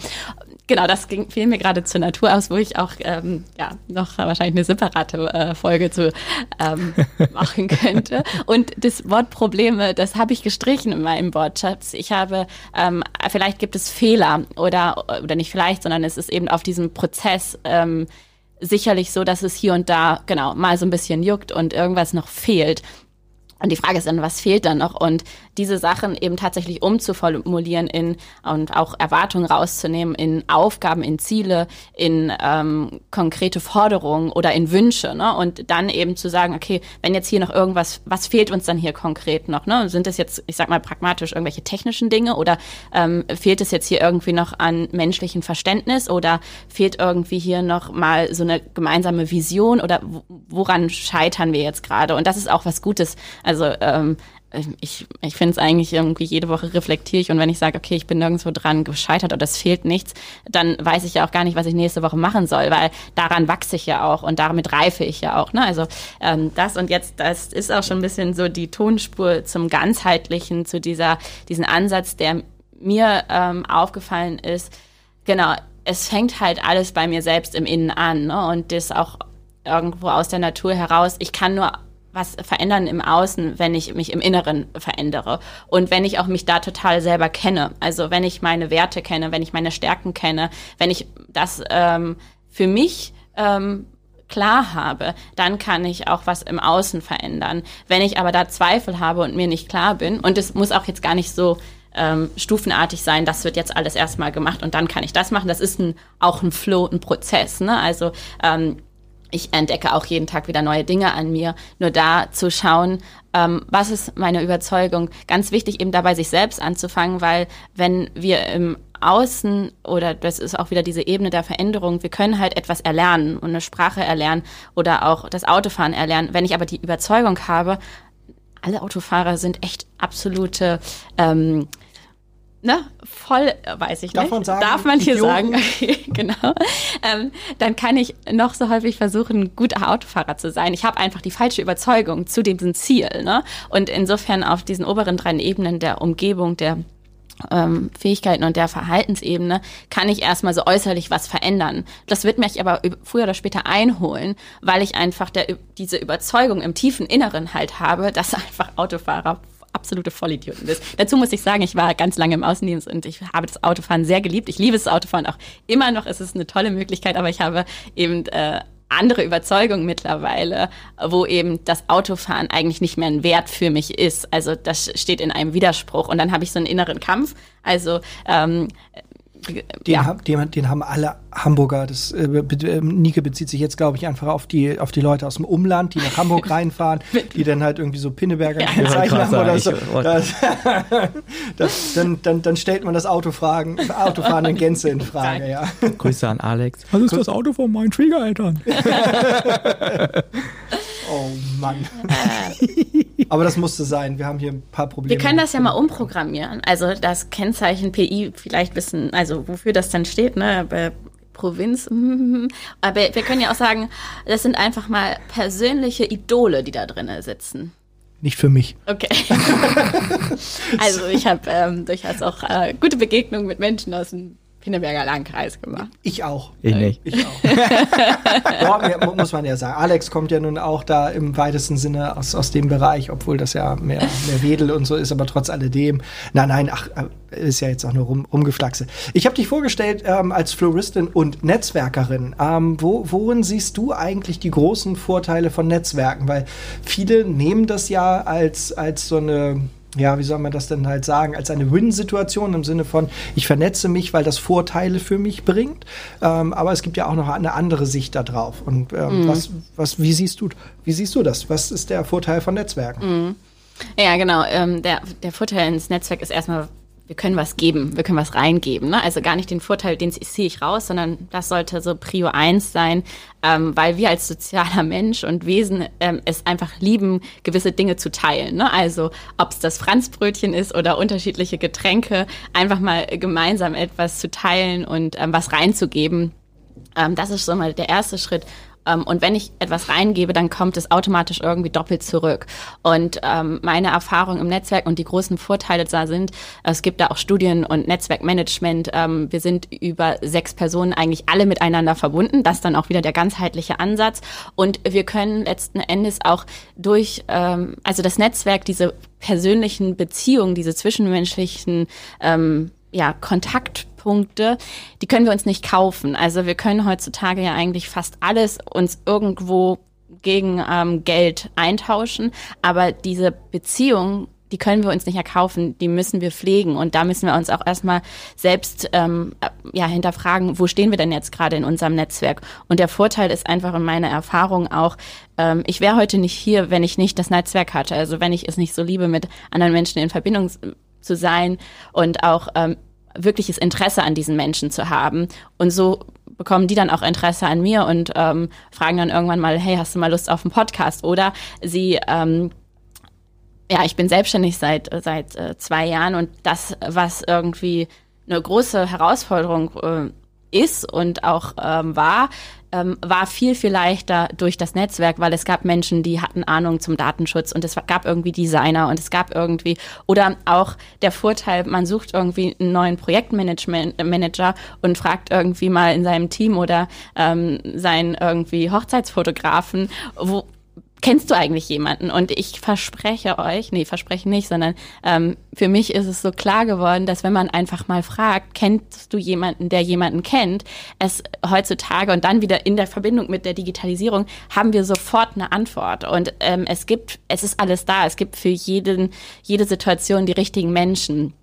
genau, das ging, fiel mir gerade zur Natur aus, wo ich auch ähm, ja, noch wahrscheinlich eine separate äh, Folge zu ähm, machen könnte. Und das Wort Probleme, das habe ich gestrichen in meinem Wortschatz. Ich habe, ähm, vielleicht gibt es Fehler oder, oder nicht vielleicht, sondern es ist eben auf diesem Prozess ähm, sicherlich so, dass es hier und da genau mal so ein bisschen juckt und irgendwas noch fehlt. Und die Frage ist dann, was fehlt dann noch? Und diese Sachen eben tatsächlich umzuformulieren in und auch Erwartungen rauszunehmen in Aufgaben, in Ziele, in ähm, konkrete Forderungen oder in Wünsche. Ne? Und dann eben zu sagen, okay, wenn jetzt hier noch irgendwas, was fehlt uns dann hier konkret noch? Ne? Sind es jetzt, ich sag mal pragmatisch, irgendwelche technischen Dinge oder ähm, fehlt es jetzt hier irgendwie noch an menschlichem Verständnis oder fehlt irgendwie hier noch mal so eine gemeinsame Vision oder woran scheitern wir jetzt gerade? Und das ist auch was Gutes. Also ähm, ich, ich finde es eigentlich irgendwie jede Woche reflektiere ich und wenn ich sage, okay, ich bin nirgendwo dran gescheitert oder es fehlt nichts, dann weiß ich ja auch gar nicht, was ich nächste Woche machen soll, weil daran wachse ich ja auch und damit reife ich ja auch. Ne? Also ähm, das und jetzt, das ist auch schon ein bisschen so die Tonspur zum ganzheitlichen, zu dieser diesen Ansatz, der mir ähm, aufgefallen ist. Genau, es fängt halt alles bei mir selbst im Innen an ne? und das auch irgendwo aus der Natur heraus. Ich kann nur was verändern im Außen, wenn ich mich im Inneren verändere und wenn ich auch mich da total selber kenne. Also wenn ich meine Werte kenne, wenn ich meine Stärken kenne, wenn ich das ähm, für mich ähm, klar habe, dann kann ich auch was im Außen verändern. Wenn ich aber da Zweifel habe und mir nicht klar bin, und es muss auch jetzt gar nicht so ähm, stufenartig sein, das wird jetzt alles erstmal gemacht und dann kann ich das machen. Das ist ein, auch ein Flow, ein Prozess. Ne? Also ähm, ich entdecke auch jeden Tag wieder neue Dinge an mir. Nur da zu schauen, ähm, was ist meine Überzeugung? Ganz wichtig eben dabei, sich selbst anzufangen, weil wenn wir im Außen oder das ist auch wieder diese Ebene der Veränderung, wir können halt etwas erlernen und eine Sprache erlernen oder auch das Autofahren erlernen. Wenn ich aber die Überzeugung habe, alle Autofahrer sind echt absolute ähm, ne, voll, weiß ich Darf nicht. Man sagen, Darf man hier Idioten? sagen, okay, genau. Ähm, dann kann ich noch so häufig versuchen, ein guter Autofahrer zu sein. Ich habe einfach die falsche Überzeugung zu diesem Ziel. Ne? Und insofern auf diesen oberen drei Ebenen der Umgebung, der ähm, Fähigkeiten und der Verhaltensebene kann ich erstmal so äußerlich was verändern. Das wird mich aber früher oder später einholen, weil ich einfach der, diese Überzeugung im tiefen Inneren halt habe, dass einfach Autofahrer absolute Vollidioten bist. Dazu muss ich sagen, ich war ganz lange im Außendienst und ich habe das Autofahren sehr geliebt. Ich liebe das Autofahren auch immer noch. Es ist eine tolle Möglichkeit, aber ich habe eben äh, andere Überzeugung mittlerweile, wo eben das Autofahren eigentlich nicht mehr ein Wert für mich ist. Also das steht in einem Widerspruch. Und dann habe ich so einen inneren Kampf. Also ähm, den, ja. den, den, haben alle Hamburger. Das äh, äh, Nike bezieht sich jetzt, glaube ich, einfach auf die auf die Leute aus dem Umland, die nach Hamburg reinfahren, die dann halt irgendwie so Pinneberger ja. Zeichen haben oder so. Das, das, dann, dann, dann stellt man das Autofragen, Autofahren in Gänze in Frage. Ja. Grüße an Alex. Was ist das Auto von meinen Schwiegereltern? Oh Mann. Aber das musste sein. Wir haben hier ein paar Probleme. Wir können das ja mal umprogrammieren. Also das Kennzeichen PI vielleicht wissen, also wofür das dann steht, ne? Bei Provinz. Aber wir können ja auch sagen, das sind einfach mal persönliche Idole, die da drinnen sitzen. Nicht für mich. Okay. also ich habe ähm, durchaus auch äh, gute Begegnungen mit Menschen aus dem Pinneberger Landkreis gemacht. Ich auch. Ich nicht. Ich auch. ja, muss man ja sagen. Alex kommt ja nun auch da im weitesten Sinne aus, aus dem Bereich, obwohl das ja mehr, mehr Wedel und so ist, aber trotz alledem. Nein, nein, ach, äh, ist ja jetzt auch nur rum, rumgeflaxe. Ich habe dich vorgestellt ähm, als Floristin und Netzwerkerin. Ähm, wo, worin siehst du eigentlich die großen Vorteile von Netzwerken? Weil viele nehmen das ja als, als so eine ja, wie soll man das denn halt sagen, als eine Win-Situation im Sinne von, ich vernetze mich, weil das Vorteile für mich bringt. Ähm, aber es gibt ja auch noch eine andere Sicht darauf. Und ähm, mhm. was, was, wie siehst du, wie siehst du das? Was ist der Vorteil von Netzwerken? Mhm. Ja, genau. Ähm, der, der Vorteil ins Netzwerk ist erstmal, wir können was geben, wir können was reingeben. Ne? Also gar nicht den Vorteil, den ziehe ich raus, sondern das sollte so Prio 1 sein, ähm, weil wir als sozialer Mensch und Wesen ähm, es einfach lieben, gewisse Dinge zu teilen. Ne? Also ob es das Franzbrötchen ist oder unterschiedliche Getränke, einfach mal gemeinsam etwas zu teilen und ähm, was reinzugeben. Ähm, das ist so mal der erste Schritt. Ähm, und wenn ich etwas reingebe, dann kommt es automatisch irgendwie doppelt zurück. Und ähm, meine Erfahrung im Netzwerk und die großen Vorteile da sind, es gibt da auch Studien und Netzwerkmanagement. Ähm, wir sind über sechs Personen eigentlich alle miteinander verbunden. Das ist dann auch wieder der ganzheitliche Ansatz. Und wir können letzten Endes auch durch, ähm, also das Netzwerk, diese persönlichen Beziehungen, diese zwischenmenschlichen ähm, ja, Kontaktpunkte, die können wir uns nicht kaufen. Also wir können heutzutage ja eigentlich fast alles uns irgendwo gegen ähm, Geld eintauschen, aber diese Beziehung, die können wir uns nicht erkaufen, die müssen wir pflegen und da müssen wir uns auch erstmal selbst ähm, ja, hinterfragen, wo stehen wir denn jetzt gerade in unserem Netzwerk? Und der Vorteil ist einfach in meiner Erfahrung auch, ähm, ich wäre heute nicht hier, wenn ich nicht das Netzwerk hatte, also wenn ich es nicht so liebe, mit anderen Menschen in Verbindung zu sein und auch ähm, wirkliches Interesse an diesen Menschen zu haben. Und so bekommen die dann auch Interesse an mir und ähm, fragen dann irgendwann mal, hey, hast du mal Lust auf einen Podcast? Oder sie, ähm, ja, ich bin selbstständig seit, seit äh, zwei Jahren und das, was irgendwie eine große Herausforderung äh, ist und auch ähm, war, ähm, war viel, viel leichter durch das Netzwerk, weil es gab Menschen, die hatten Ahnung zum Datenschutz und es gab irgendwie Designer und es gab irgendwie, oder auch der Vorteil, man sucht irgendwie einen neuen Projektmanager und fragt irgendwie mal in seinem Team oder ähm, seinen irgendwie Hochzeitsfotografen, wo, kennst du eigentlich jemanden? Und ich verspreche euch, nee, verspreche nicht, sondern ähm, für mich ist es so klar geworden, dass wenn man einfach mal fragt, kennst du jemanden, der jemanden kennt, es heutzutage und dann wieder in der Verbindung mit der Digitalisierung haben wir sofort eine Antwort. Und ähm, es gibt, es ist alles da. Es gibt für jeden, jede Situation die richtigen Menschen.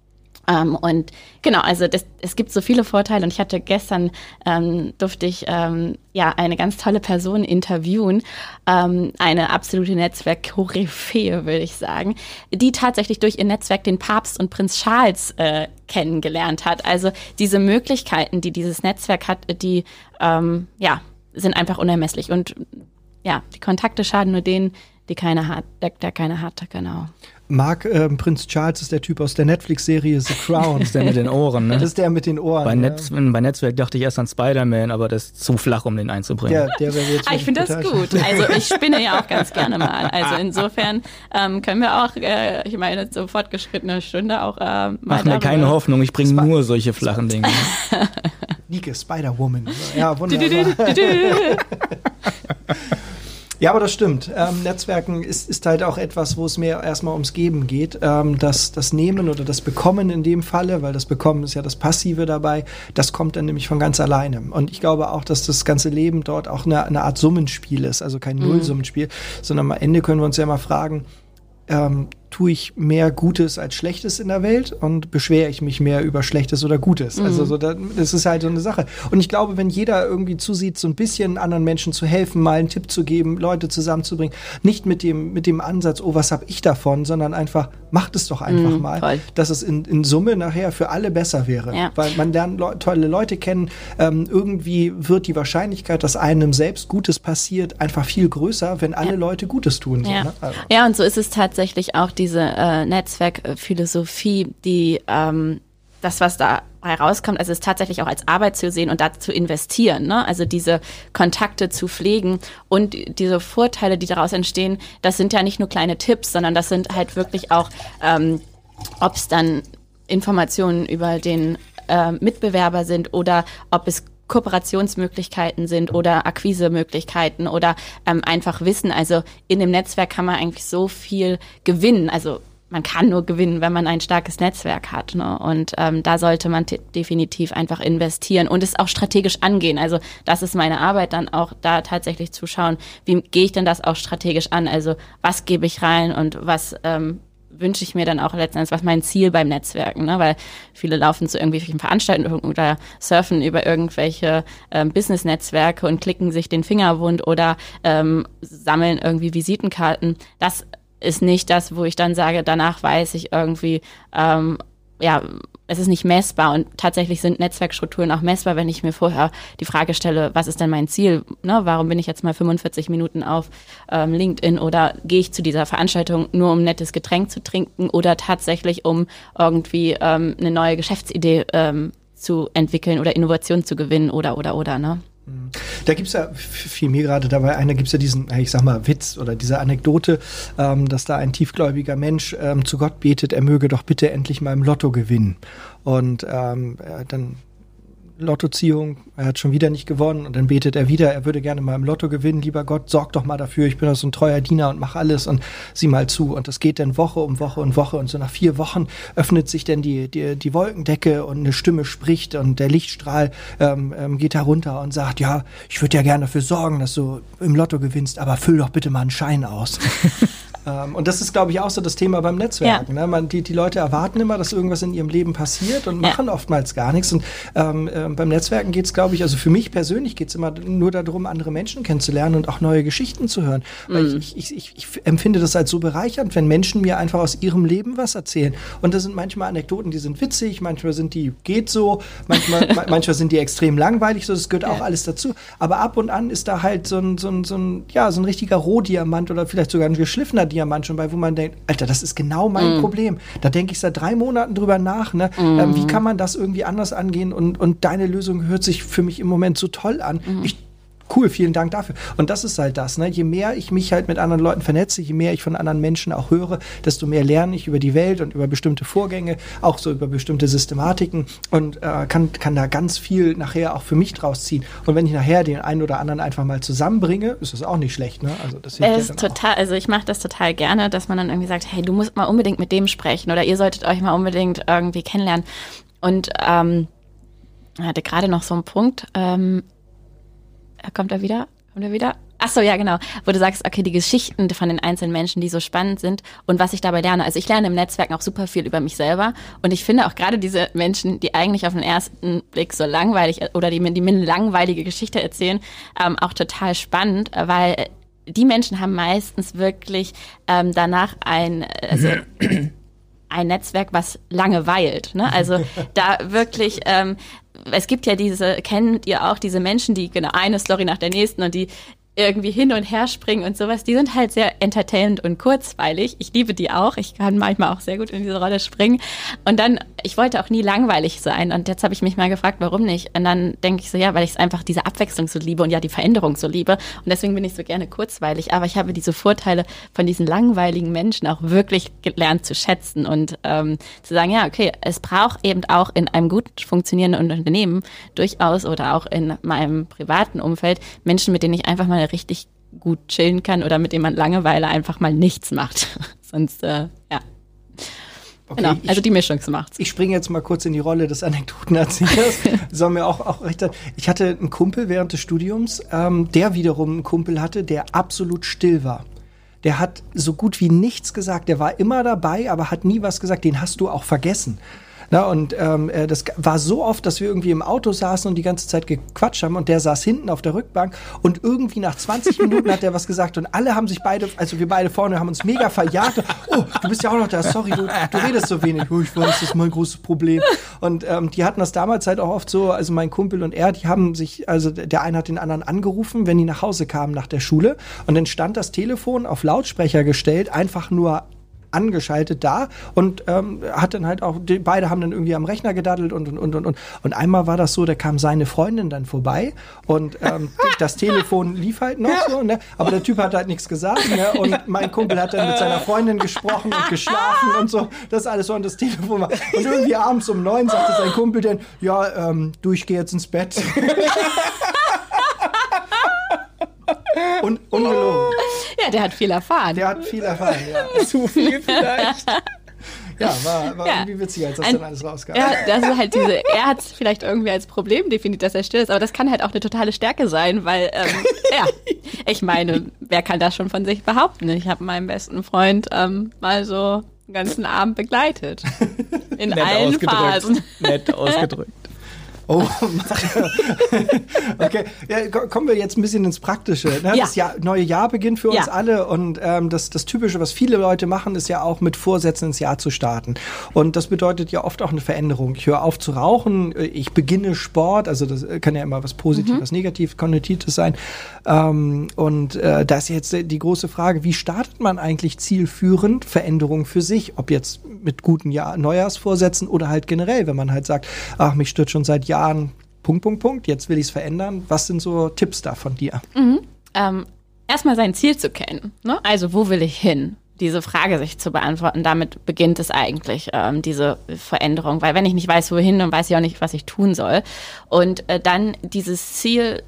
Ähm, und genau, also das, es gibt so viele Vorteile und ich hatte gestern ähm, durfte ich ähm, ja eine ganz tolle Person interviewen, ähm, eine absolute Netzwerk-Koryphäe, würde ich sagen, die tatsächlich durch ihr Netzwerk den Papst und Prinz Charles äh, kennengelernt hat. Also diese Möglichkeiten, die dieses Netzwerk hat, die ähm, ja sind einfach unermesslich und ja, die Kontakte schaden nur denen, die keine hat, der, der keine hatte, genau. Mark äh, Prinz Charles ist der Typ aus der Netflix-Serie The Crown. ist der mit den Ohren, ne? Das ist der mit den Ohren. Bei, Netz, bei Netzwerk dachte ich erst an Spider-Man, aber das ist zu flach, um den einzubringen. Ja, der wäre jetzt ah, ich finde das gut. Also ich spinne ja auch ganz gerne mal. Also insofern ähm, können wir auch, äh, ich meine, zur fortgeschrittene Stunde auch äh, mal Mach mir keine Hoffnung, ich bringe nur solche flachen Dinge. Nike, Spider-Woman. Ja, wunderbar. Ja, aber das stimmt. Ähm, Netzwerken ist, ist halt auch etwas, wo es mehr erstmal ums Geben geht. Ähm, das, das Nehmen oder das Bekommen in dem Falle, weil das Bekommen ist ja das Passive dabei, das kommt dann nämlich von ganz alleine. Und ich glaube auch, dass das ganze Leben dort auch eine, eine Art Summenspiel ist, also kein mhm. Nullsummenspiel, sondern am Ende können wir uns ja mal fragen, ähm, tue ich mehr Gutes als Schlechtes in der Welt und beschwere ich mich mehr über Schlechtes oder Gutes. Mhm. Also so, das ist halt so eine Sache. Und ich glaube, wenn jeder irgendwie zusieht, so ein bisschen anderen Menschen zu helfen, mal einen Tipp zu geben, Leute zusammenzubringen, nicht mit dem, mit dem Ansatz, oh, was habe ich davon, sondern einfach, macht es doch einfach mhm, mal, toll. dass es in, in Summe nachher für alle besser wäre. Ja. Weil man lernt le tolle Leute kennen, ähm, irgendwie wird die Wahrscheinlichkeit, dass einem selbst Gutes passiert, einfach viel größer, wenn alle ja. Leute Gutes tun. So, ja. Ne? Also. ja, und so ist es tatsächlich auch diese äh, Netzwerkphilosophie, die ähm, das, was da herauskommt, also es tatsächlich auch als Arbeit zu sehen und da zu investieren, ne? also diese Kontakte zu pflegen und diese Vorteile, die daraus entstehen, das sind ja nicht nur kleine Tipps, sondern das sind halt wirklich auch, ähm, ob es dann Informationen über den äh, Mitbewerber sind oder ob es Kooperationsmöglichkeiten sind oder Akquisemöglichkeiten oder ähm, einfach Wissen. Also in dem Netzwerk kann man eigentlich so viel gewinnen. Also man kann nur gewinnen, wenn man ein starkes Netzwerk hat. Ne? Und ähm, da sollte man definitiv einfach investieren und es auch strategisch angehen. Also das ist meine Arbeit, dann auch da tatsächlich zu schauen, wie gehe ich denn das auch strategisch an? Also was gebe ich rein und was ähm, wünsche ich mir dann auch letztendlich, was mein Ziel beim Netzwerken, ne? weil viele laufen zu irgendwelchen Veranstaltungen oder surfen über irgendwelche ähm, Business-Netzwerke und klicken sich den Finger wund oder ähm, sammeln irgendwie Visitenkarten. Das ist nicht das, wo ich dann sage, danach weiß ich irgendwie, ähm, ja, es ist nicht messbar und tatsächlich sind Netzwerkstrukturen auch messbar, wenn ich mir vorher die Frage stelle, was ist denn mein Ziel? Ne? Warum bin ich jetzt mal 45 Minuten auf ähm, LinkedIn oder gehe ich zu dieser Veranstaltung nur um nettes Getränk zu trinken oder tatsächlich um irgendwie ähm, eine neue Geschäftsidee ähm, zu entwickeln oder Innovation zu gewinnen oder oder oder ne? Da gibt es ja, fiel mir gerade dabei ein, da gibt es ja diesen, ich sag mal, Witz oder diese Anekdote, ähm, dass da ein tiefgläubiger Mensch ähm, zu Gott betet, er möge doch bitte endlich mal im Lotto gewinnen. Und ähm, dann Lottoziehung, er hat schon wieder nicht gewonnen und dann betet er wieder, er würde gerne mal im Lotto gewinnen, lieber Gott, sorg doch mal dafür, ich bin doch so ein treuer Diener und mach alles und sieh mal zu. Und das geht dann Woche um Woche und Woche und so nach vier Wochen öffnet sich dann die, die, die Wolkendecke und eine Stimme spricht und der Lichtstrahl ähm, ähm, geht herunter und sagt, ja, ich würde ja gerne dafür sorgen, dass du im Lotto gewinnst, aber füll doch bitte mal einen Schein aus. Ähm, und das ist, glaube ich, auch so das Thema beim Netzwerken. Ja. Ne? Man, die, die Leute erwarten immer, dass irgendwas in ihrem Leben passiert und machen ja. oftmals gar nichts. Und ähm, äh, beim Netzwerken geht es, glaube ich, also für mich persönlich geht es immer nur darum, andere Menschen kennenzulernen und auch neue Geschichten zu hören. Weil mhm. ich, ich, ich, ich, empfinde das als so bereichernd, wenn Menschen mir einfach aus ihrem Leben was erzählen. Und das sind manchmal Anekdoten, die sind witzig, manchmal sind die geht so, manchmal, manchmal sind die extrem langweilig, so das gehört ja. auch alles dazu. Aber ab und an ist da halt so ein, so ein, so ein, ja, so ein richtiger Rohdiamant oder vielleicht sogar ein geschliffener Diamant Diamant schon bei, wo man denkt, Alter, das ist genau mein mm. Problem. Da denke ich seit drei Monaten drüber nach. Ne? Mm. Ähm, wie kann man das irgendwie anders angehen? Und, und deine Lösung hört sich für mich im Moment so toll an. Mm. Ich cool, vielen Dank dafür. Und das ist halt das. Ne? Je mehr ich mich halt mit anderen Leuten vernetze, je mehr ich von anderen Menschen auch höre, desto mehr lerne ich über die Welt und über bestimmte Vorgänge, auch so über bestimmte Systematiken und äh, kann, kann da ganz viel nachher auch für mich draus ziehen. Und wenn ich nachher den einen oder anderen einfach mal zusammenbringe, ist das auch nicht schlecht. Ne? Also das hilft es ja total, auch. also ich mache das total gerne, dass man dann irgendwie sagt, hey, du musst mal unbedingt mit dem sprechen oder ihr solltet euch mal unbedingt irgendwie kennenlernen. Und ähm, hatte gerade noch so einen Punkt. Ähm, kommt er wieder? Kommt er wieder? Ach so, ja, genau. Wo du sagst, okay, die Geschichten von den einzelnen Menschen, die so spannend sind und was ich dabei lerne. Also ich lerne im Netzwerk auch super viel über mich selber und ich finde auch gerade diese Menschen, die eigentlich auf den ersten Blick so langweilig oder die, die mir eine langweilige Geschichte erzählen, ähm, auch total spannend, weil die Menschen haben meistens wirklich ähm, danach ein, also ein Netzwerk, was lange weilt. Ne? Also da wirklich ähm, es gibt ja diese, kennt ihr auch diese Menschen, die genau eine Story nach der nächsten und die irgendwie hin und her springen und sowas, die sind halt sehr entertainend und kurzweilig. Ich liebe die auch. Ich kann manchmal auch sehr gut in diese Rolle springen. Und dann, ich wollte auch nie langweilig sein. Und jetzt habe ich mich mal gefragt, warum nicht? Und dann denke ich so, ja, weil ich es einfach diese Abwechslung so liebe und ja die Veränderung so liebe. Und deswegen bin ich so gerne kurzweilig. Aber ich habe diese Vorteile von diesen langweiligen Menschen auch wirklich gelernt zu schätzen und ähm, zu sagen, ja, okay, es braucht eben auch in einem gut funktionierenden Unternehmen durchaus oder auch in meinem privaten Umfeld Menschen, mit denen ich einfach mal richtig gut chillen kann oder mit dem man Langeweile einfach mal nichts macht. Sonst, äh, ja. Okay, genau, ich- also die Mischung macht's. Ich springe jetzt mal kurz in die Rolle des Anekdotenerzählers. Soll mir auch, auch recht. Ich hatte einen Kumpel während des Studiums, ähm, der wiederum einen Kumpel hatte, der absolut still war. Der hat so gut wie nichts gesagt. Der war immer dabei, aber hat nie was gesagt. Den hast du auch vergessen. Na, und ähm, äh, das war so oft, dass wir irgendwie im Auto saßen und die ganze Zeit gequatscht haben und der saß hinten auf der Rückbank und irgendwie nach 20 Minuten hat er was gesagt und alle haben sich beide, also wir beide vorne, haben uns mega verjagt. Oh, du bist ja auch noch da, sorry, du, du redest so wenig. Oh, ich weiß, das ist mein großes Problem. Und ähm, die hatten das damals halt auch oft so, also mein Kumpel und er, die haben sich, also der eine hat den anderen angerufen, wenn die nach Hause kamen nach der Schule und dann stand das Telefon auf Lautsprecher gestellt, einfach nur angeschaltet da und ähm, hat dann halt auch, die, beide haben dann irgendwie am Rechner gedaddelt und und und und und und einmal war das so, da kam seine Freundin dann vorbei und ähm, das Telefon lief halt noch so, ne? aber der Typ hat halt nichts gesagt ne? und mein Kumpel hat dann mit seiner Freundin gesprochen und geschlafen und so, das alles so und das Telefon war und irgendwie abends um neun sagte sein Kumpel dann, ja, ähm, du, ich gehe jetzt ins Bett. und ungelogen. Ja, der hat viel erfahren. Der hat viel erfahren, ja. Zu viel vielleicht. Ja, war, war Ja. irgendwie witzig, als das Ein- dann alles rauskam. Ja, das ist halt diese, er hat es vielleicht irgendwie als Problem definiert, dass er still ist, aber das kann halt auch eine totale Stärke sein, weil, ähm, ja, ich meine, wer kann das schon von sich behaupten? Ich habe meinen besten Freund ähm, mal so den ganzen Abend begleitet. In Nett allen ausgedrückt. Phasen. Nett ausgedrückt. Oh, okay. Ja, ko- kommen wir jetzt ein bisschen ins Praktische. Ne? Ja. Das Jahr, neue Jahr beginnt für uns Ja. alle und ähm, das, das Typische, was viele Leute machen, ist ja auch mit Vorsätzen ins Jahr zu starten. Und das bedeutet ja oft auch eine Veränderung. Ich höre auf zu rauchen, äh, ich beginne Sport, also das kann ja immer was Positives, was Negatives, Konnotiertes sein. Ähm, und äh, da ist jetzt die große Frage, wie startet man eigentlich zielführend Veränderungen für sich? Ob jetzt mit guten Jahr Neujahrsvorsätzen oder halt generell, wenn man halt sagt, ach, mich stört schon seit Jahren Punkt, Punkt, Punkt, jetzt will ich es verändern. Was sind so Tipps da von dir? ähm, erstmal sein Ziel zu kennen. Ne? Also, wo will ich hin? Diese Frage sich zu beantworten, damit beginnt es eigentlich, ähm, diese Veränderung. Weil wenn ich nicht weiß, wohin, dann weiß ich auch nicht, was ich tun soll. Und äh, dann dieses Ziel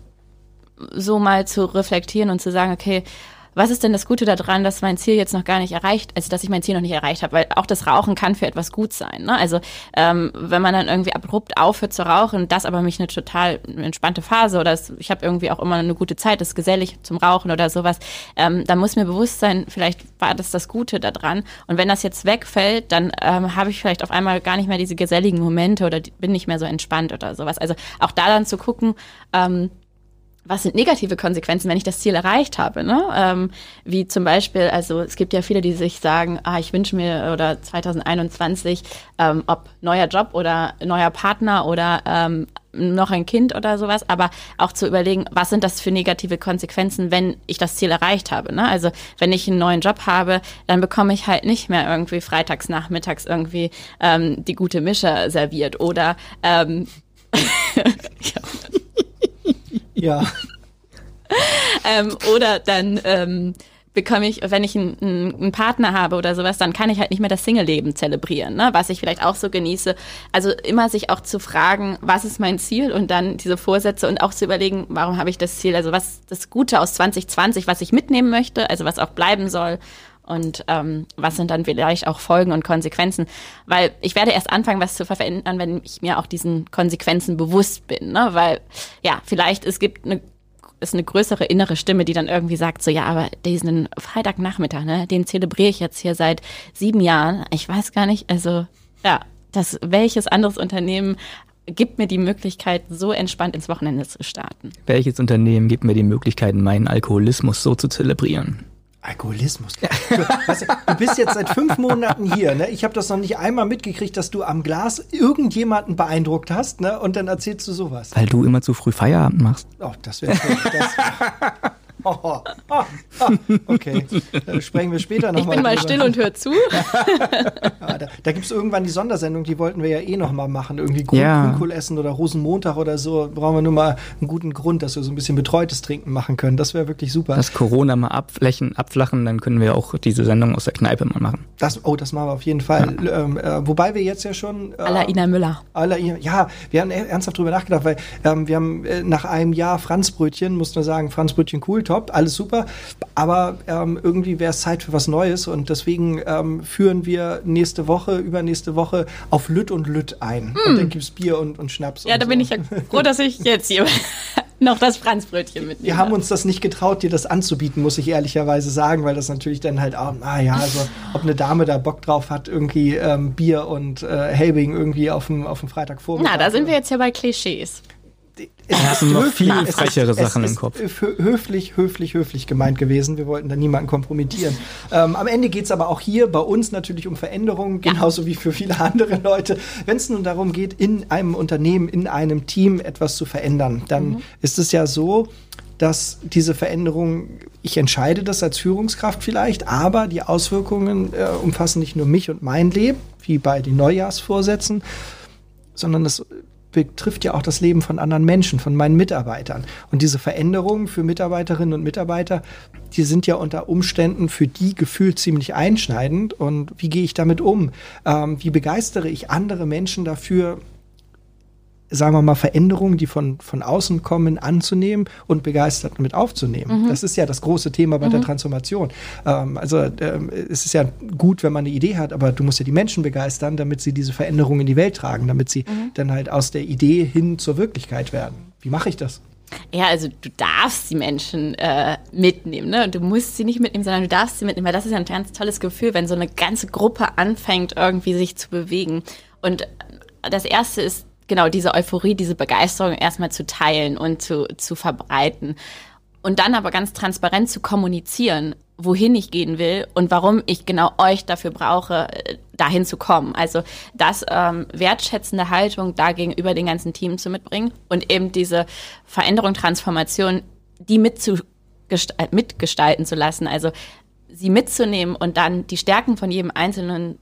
so mal zu reflektieren und zu sagen, okay, was ist denn das Gute daran, dass mein Ziel jetzt noch gar nicht erreicht, also dass ich mein Ziel noch nicht erreicht habe, weil auch das Rauchen kann für etwas gut sein. Ne? Also ähm, wenn man dann irgendwie abrupt aufhört zu rauchen, das aber mich eine total entspannte Phase oder es, ich habe irgendwie auch immer eine gute Zeit, ist gesellig zum Rauchen oder sowas, ähm, dann muss mir bewusst sein, vielleicht war das das Gute daran. Und wenn das jetzt wegfällt, dann ähm, habe ich vielleicht auf einmal gar nicht mehr diese geselligen Momente oder bin nicht mehr so entspannt oder sowas. Also auch da dann zu gucken, ähm, was sind negative Konsequenzen, wenn ich das Ziel erreicht habe? Ne? Ähm, wie zum Beispiel, also es gibt ja viele, die sich sagen, ah, ich wünsche mir oder 2021, ähm, ob neuer Job oder neuer Partner oder ähm, noch ein Kind oder sowas, aber auch zu überlegen, was sind das für negative Konsequenzen, wenn ich das Ziel erreicht habe. Ne? Also wenn ich einen neuen Job habe, dann bekomme ich halt nicht mehr irgendwie freitags nachmittags irgendwie ähm, die gute Mische serviert oder ähm, Ja. ähm, oder dann ähm, bekomme ich, wenn ich einen, einen Partner habe oder sowas, dann kann ich halt nicht mehr das Single-Leben zelebrieren, ne? was ich vielleicht auch so genieße. Also immer sich auch zu fragen, was ist mein Ziel und dann diese Vorsätze und auch zu überlegen, warum habe ich das Ziel, also was das Gute aus 2020, was ich mitnehmen möchte, also was auch bleiben soll und ähm, was sind dann vielleicht auch Folgen und Konsequenzen, weil ich werde erst anfangen, was zu verändern, wenn ich mir auch diesen Konsequenzen bewusst bin, ne? weil ja, vielleicht es gibt eine ist eine größere innere Stimme, die dann irgendwie sagt, so ja, aber diesen Freitagnachmittag, ne, den zelebriere ich jetzt hier seit sieben Jahren. Ich weiß gar nicht, also ja, das welches anderes Unternehmen gibt mir die Möglichkeit, so entspannt ins Wochenende zu starten. Welches Unternehmen gibt mir die Möglichkeit, meinen Alkoholismus so zu zelebrieren? Alkoholismus. Du, weißt du, du bist jetzt seit fünf Monaten hier. Ne? Ich habe das noch nicht einmal mitgekriegt, dass du am Glas irgendjemanden beeindruckt hast. Ne? Und dann erzählst du sowas. Weil du immer zu früh Feierabend machst. Oh, das wäre oh, oh, oh, oh, okay, da sprechen wir später nochmal. Ich bin mal still und höre zu. Ja, da da gibt es irgendwann die Sondersendung, die wollten wir ja eh nochmal machen. Irgendwie Grün, Ja. Grünkohl essen oder Rosenmontag oder so. Brauchen wir nur mal einen guten Grund, dass wir so ein bisschen betreutes Trinken machen können. Das wäre wirklich super. Lass Corona mal abflächen, abflachen, dann können wir auch diese Sendung aus der Kneipe mal machen. Das, oh, das machen wir auf jeden Fall. Ähm, äh, wobei wir jetzt ja schon. Äh, Alla Ina Müller. Aller, ja, wir haben ernsthaft drüber nachgedacht, weil ähm, wir haben äh, nach einem Jahr Franzbrötchen, muss man sagen, Franzbrötchen cool, tipptopp, alles super. Aber ähm, irgendwie wäre es Zeit für was Neues und deswegen ähm, führen wir nächste Woche, übernächste Woche auf Lütt und Lütt ein. Hm. Und dann gibt's Bier und, und Schnaps. Ja, und da so. bin ich ja froh, dass ich jetzt hier noch das Franzbrötchen mitnehme. Wir haben uns das nicht getraut, dir das anzubieten, muss ich ehrlicherweise sagen, weil das natürlich dann halt auch, naja, also ob eine Dame da Bock drauf hat, irgendwie ähm, Bier und äh, Helbing irgendwie auf dem, auf dem Freitagvormittag. Na, da sind wir jetzt ja bei Klischees. Es Wir hatten noch viel höflich- es frechere ist- Sachen es im Kopf. ist hö- höflich, höflich, höflich gemeint gewesen. Wir wollten da niemanden kompromittieren. ähm, am Ende geht's aber auch hier bei uns natürlich um Veränderungen, genauso wie für viele andere Leute. Wenn es nun darum geht, in einem Unternehmen, in einem Team etwas zu verändern, dann ist es ja so, dass diese Veränderung, ich entscheide das als Führungskraft vielleicht, aber die Auswirkungen äh, umfassen nicht nur mich und mein Leben, wie bei den Neujahrsvorsätzen, sondern es betrifft ja auch das Leben von anderen Menschen, von meinen Mitarbeitern. Und diese Veränderungen für Mitarbeiterinnen und Mitarbeiter, die sind ja unter Umständen für die gefühlt ziemlich einschneidend. Und wie gehe ich damit um? Ähm, wie begeistere ich andere Menschen dafür, sagen wir mal, Veränderungen, die von, von außen kommen, anzunehmen und begeistert mit aufzunehmen. Das ist ja das große Thema bei der Transformation. Ähm, also ähm, es ist ja gut, wenn man eine Idee hat, aber du musst ja die Menschen begeistern, damit sie diese Veränderungen in die Welt tragen, damit sie dann halt aus der Idee hin zur Wirklichkeit werden. Wie mache ich das? Ja, also du darfst die Menschen äh, mitnehmen, ne? Und du musst sie nicht mitnehmen, sondern du darfst sie mitnehmen, weil das ist ja ein ganz tolles Gefühl, wenn so eine ganze Gruppe anfängt, irgendwie sich zu bewegen. Und das erste ist genau diese Euphorie, diese Begeisterung erstmal zu teilen und zu, zu verbreiten. Und dann aber ganz transparent zu kommunizieren, wohin ich gehen will und warum ich genau euch dafür brauche, äh, dahin zu kommen. Also das ähm, wertschätzende Haltung da gegenüber den ganzen Team zu mitbringen und eben diese Veränderung, Transformation, die mitzugesta- mitgestalten zu lassen. Also sie mitzunehmen und dann die Stärken von jedem Einzelnen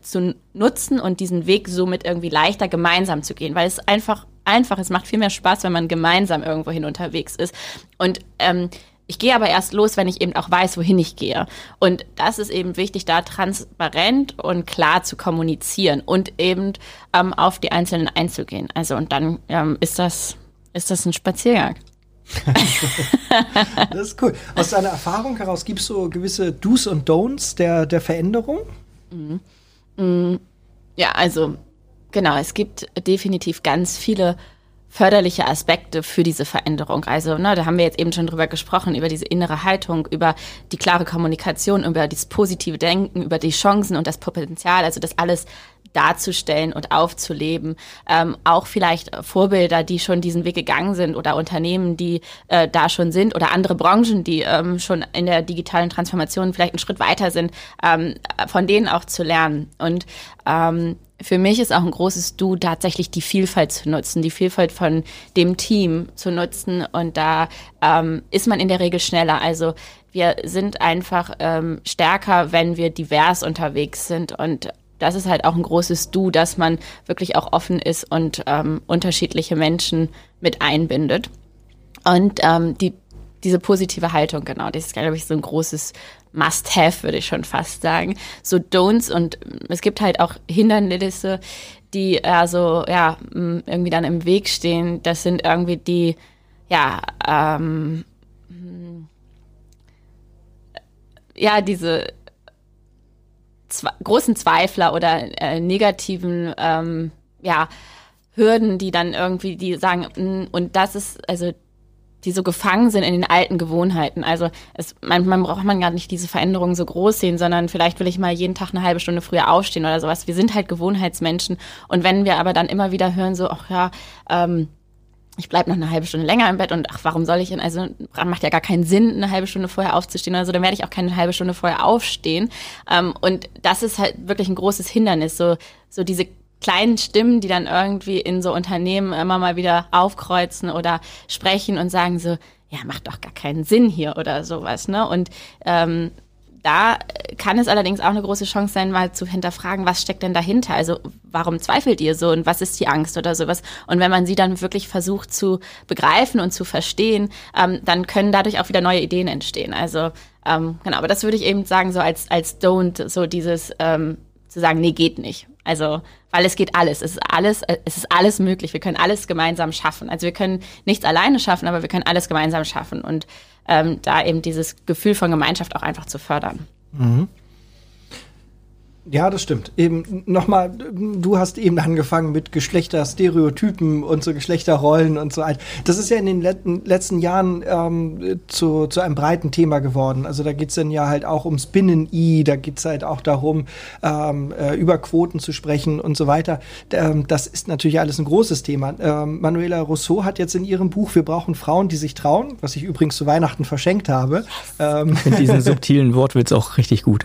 zu nutzen und diesen Weg somit irgendwie leichter gemeinsam zu gehen, weil es einfach einfach, es macht viel mehr Spaß, wenn man gemeinsam irgendwohin unterwegs ist. Und ähm, ich gehe aber erst los, wenn ich eben auch weiß, wohin ich gehe. Und das ist eben wichtig, da transparent und klar zu kommunizieren und eben ähm, auf die Einzelnen einzugehen. Also und dann ähm, ist das ist das ein Spaziergang. Das ist cool. Aus deiner Erfahrung heraus gibt es so gewisse Do's und Don'ts der, der Veränderung? Ja, also genau, es gibt definitiv ganz viele förderliche Aspekte für diese Veränderung. Also, ne, da haben wir jetzt eben schon drüber gesprochen, über diese innere Haltung, über die klare Kommunikation, über das positive Denken, über die Chancen und das Potenzial, also das alles darzustellen und aufzuleben. Ähm, auch vielleicht Vorbilder, die schon diesen Weg gegangen sind oder Unternehmen, die äh, da schon sind oder andere Branchen, die ähm, schon in der digitalen Transformation vielleicht einen Schritt weiter sind, ähm, von denen auch zu lernen. Und ähm, für mich ist auch ein großes Du, tatsächlich die Vielfalt zu nutzen, die Vielfalt von dem Team zu nutzen. Und da ähm, ist man in der Regel schneller. Also wir sind einfach ähm, stärker, wenn wir divers unterwegs sind. Und das ist halt auch ein großes Du, dass man wirklich auch offen ist und ähm, unterschiedliche Menschen mit einbindet. Und ähm, die, diese positive Haltung, genau, das ist, glaube ich, so ein großes Must-Have, würde ich schon fast sagen. So Don'ts und es gibt halt auch Hindernisse, die also ja irgendwie dann im Weg stehen. Das sind irgendwie die, ja, ähm, ja, diese zwe großen Zweifler oder äh, negativen ähm, ja, Hürden, die dann irgendwie, die sagen, mh, und das ist, also die so gefangen sind in den alten Gewohnheiten. Also es, manchmal braucht man gar nicht diese Veränderungen so groß sehen, sondern vielleicht will ich mal jeden Tag eine halbe Stunde früher aufstehen oder sowas. Wir sind halt Gewohnheitsmenschen. Und wenn wir aber dann immer wieder hören, so, ach ja, ähm, ich bleib noch eine halbe Stunde länger im Bett und ach, warum soll ich denn, also macht ja gar keinen Sinn, eine halbe Stunde vorher aufzustehen oder so, dann werde ich auch keine halbe Stunde vorher aufstehen. Ähm, und das ist halt wirklich ein großes Hindernis, so, so diese kleinen Stimmen, die dann irgendwie in so Unternehmen immer mal wieder aufkreuzen oder sprechen und sagen so, ja, macht doch gar keinen Sinn hier oder sowas, ne? Und ähm, da kann es allerdings auch eine große Chance sein, mal zu hinterfragen, was steckt denn dahinter? Also warum zweifelt ihr so und was ist die Angst oder sowas? Und wenn man sie dann wirklich versucht zu begreifen und zu verstehen, ähm, dann können dadurch auch wieder neue Ideen entstehen. Also ähm, genau, aber das würde ich eben sagen, so als, als Don't, so dieses ähm, zu sagen, nee, geht nicht. Also, weil es geht alles. Es ist alles, es ist alles möglich. Wir können alles gemeinsam schaffen. Also wir können nichts alleine schaffen, aber wir können alles gemeinsam schaffen. Und ähm, da eben dieses Gefühl von Gemeinschaft auch einfach zu fördern. Mhm. Ja, das stimmt. Eben nochmal, du hast eben angefangen mit Geschlechterstereotypen und so Geschlechterrollen und so. Das ist ja in den letzten, letzten Jahren ähm, zu, zu einem breiten Thema geworden. Also da geht's dann ja halt auch ums Binnen-I, da geht's halt auch darum, ähm, äh, über Quoten zu sprechen und so weiter. Ähm, das ist natürlich alles ein großes Thema. Ähm, Manuela Rousseau hat jetzt in ihrem Buch Wir brauchen Frauen, die sich trauen, was ich übrigens zu Weihnachten verschenkt habe. Ähm, mit diesen subtilen Wortwitz auch richtig gut.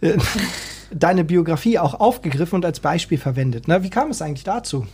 deine Biografie auch aufgegriffen und als Beispiel verwendet. Ne? Wie kam es eigentlich dazu?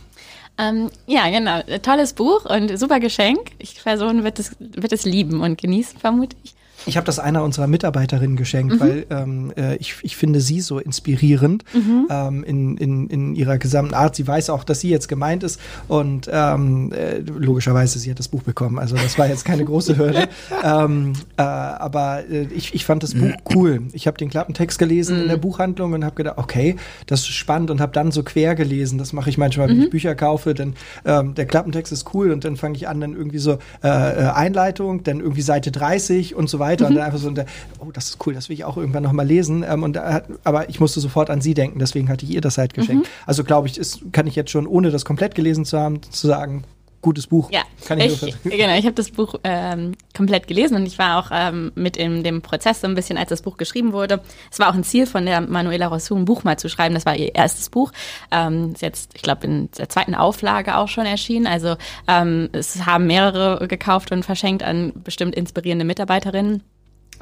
Ähm, ja, genau. Tolles Buch und super Geschenk. Ich Person wird es, wird es lieben und genießen, vermute ich. Ich habe das einer unserer Mitarbeiterinnen geschenkt, mhm. weil ähm, äh, ich, ich finde sie so inspirierend mhm. ähm, in, in, in ihrer gesamten Art. Sie weiß auch, dass sie jetzt gemeint ist und ähm, äh, logischerweise, sie hat das Buch bekommen. Also das war jetzt keine große Hürde. ähm, äh, aber äh, ich, ich fand das Buch cool. Ich habe den Klappentext gelesen mhm. in der Buchhandlung und habe gedacht, okay, das ist spannend und habe dann so quer gelesen. Das mache ich manchmal, wenn ich mhm. Bücher kaufe, denn ähm, der Klappentext ist cool und dann fange ich an, dann irgendwie so äh Einleitung, dann irgendwie Seite 30 und so weiter weiter. Mhm. Und dann einfach so, oh, das ist cool, das will ich auch irgendwann nochmal lesen. Ähm, und da, aber ich musste sofort an sie denken, deswegen hatte ich ihr das halt geschenkt. Mhm. Also glaube ich, ist, kann ich jetzt schon, ohne das komplett gelesen zu haben, zu sagen, gutes Buch. Ja, Kann ich, ich genau. Ich habe das Buch ähm, komplett gelesen und ich war auch ähm, mit in dem Prozess so ein bisschen, als das Buch geschrieben wurde. Es war auch ein Ziel von der Manuela Rousseau, ein Buch mal zu schreiben. Das war ihr erstes Buch. Ähm, ist jetzt, ich glaube, in der zweiten Auflage auch schon erschienen. Also ähm, es haben mehrere gekauft und verschenkt an bestimmt inspirierende Mitarbeiterinnen.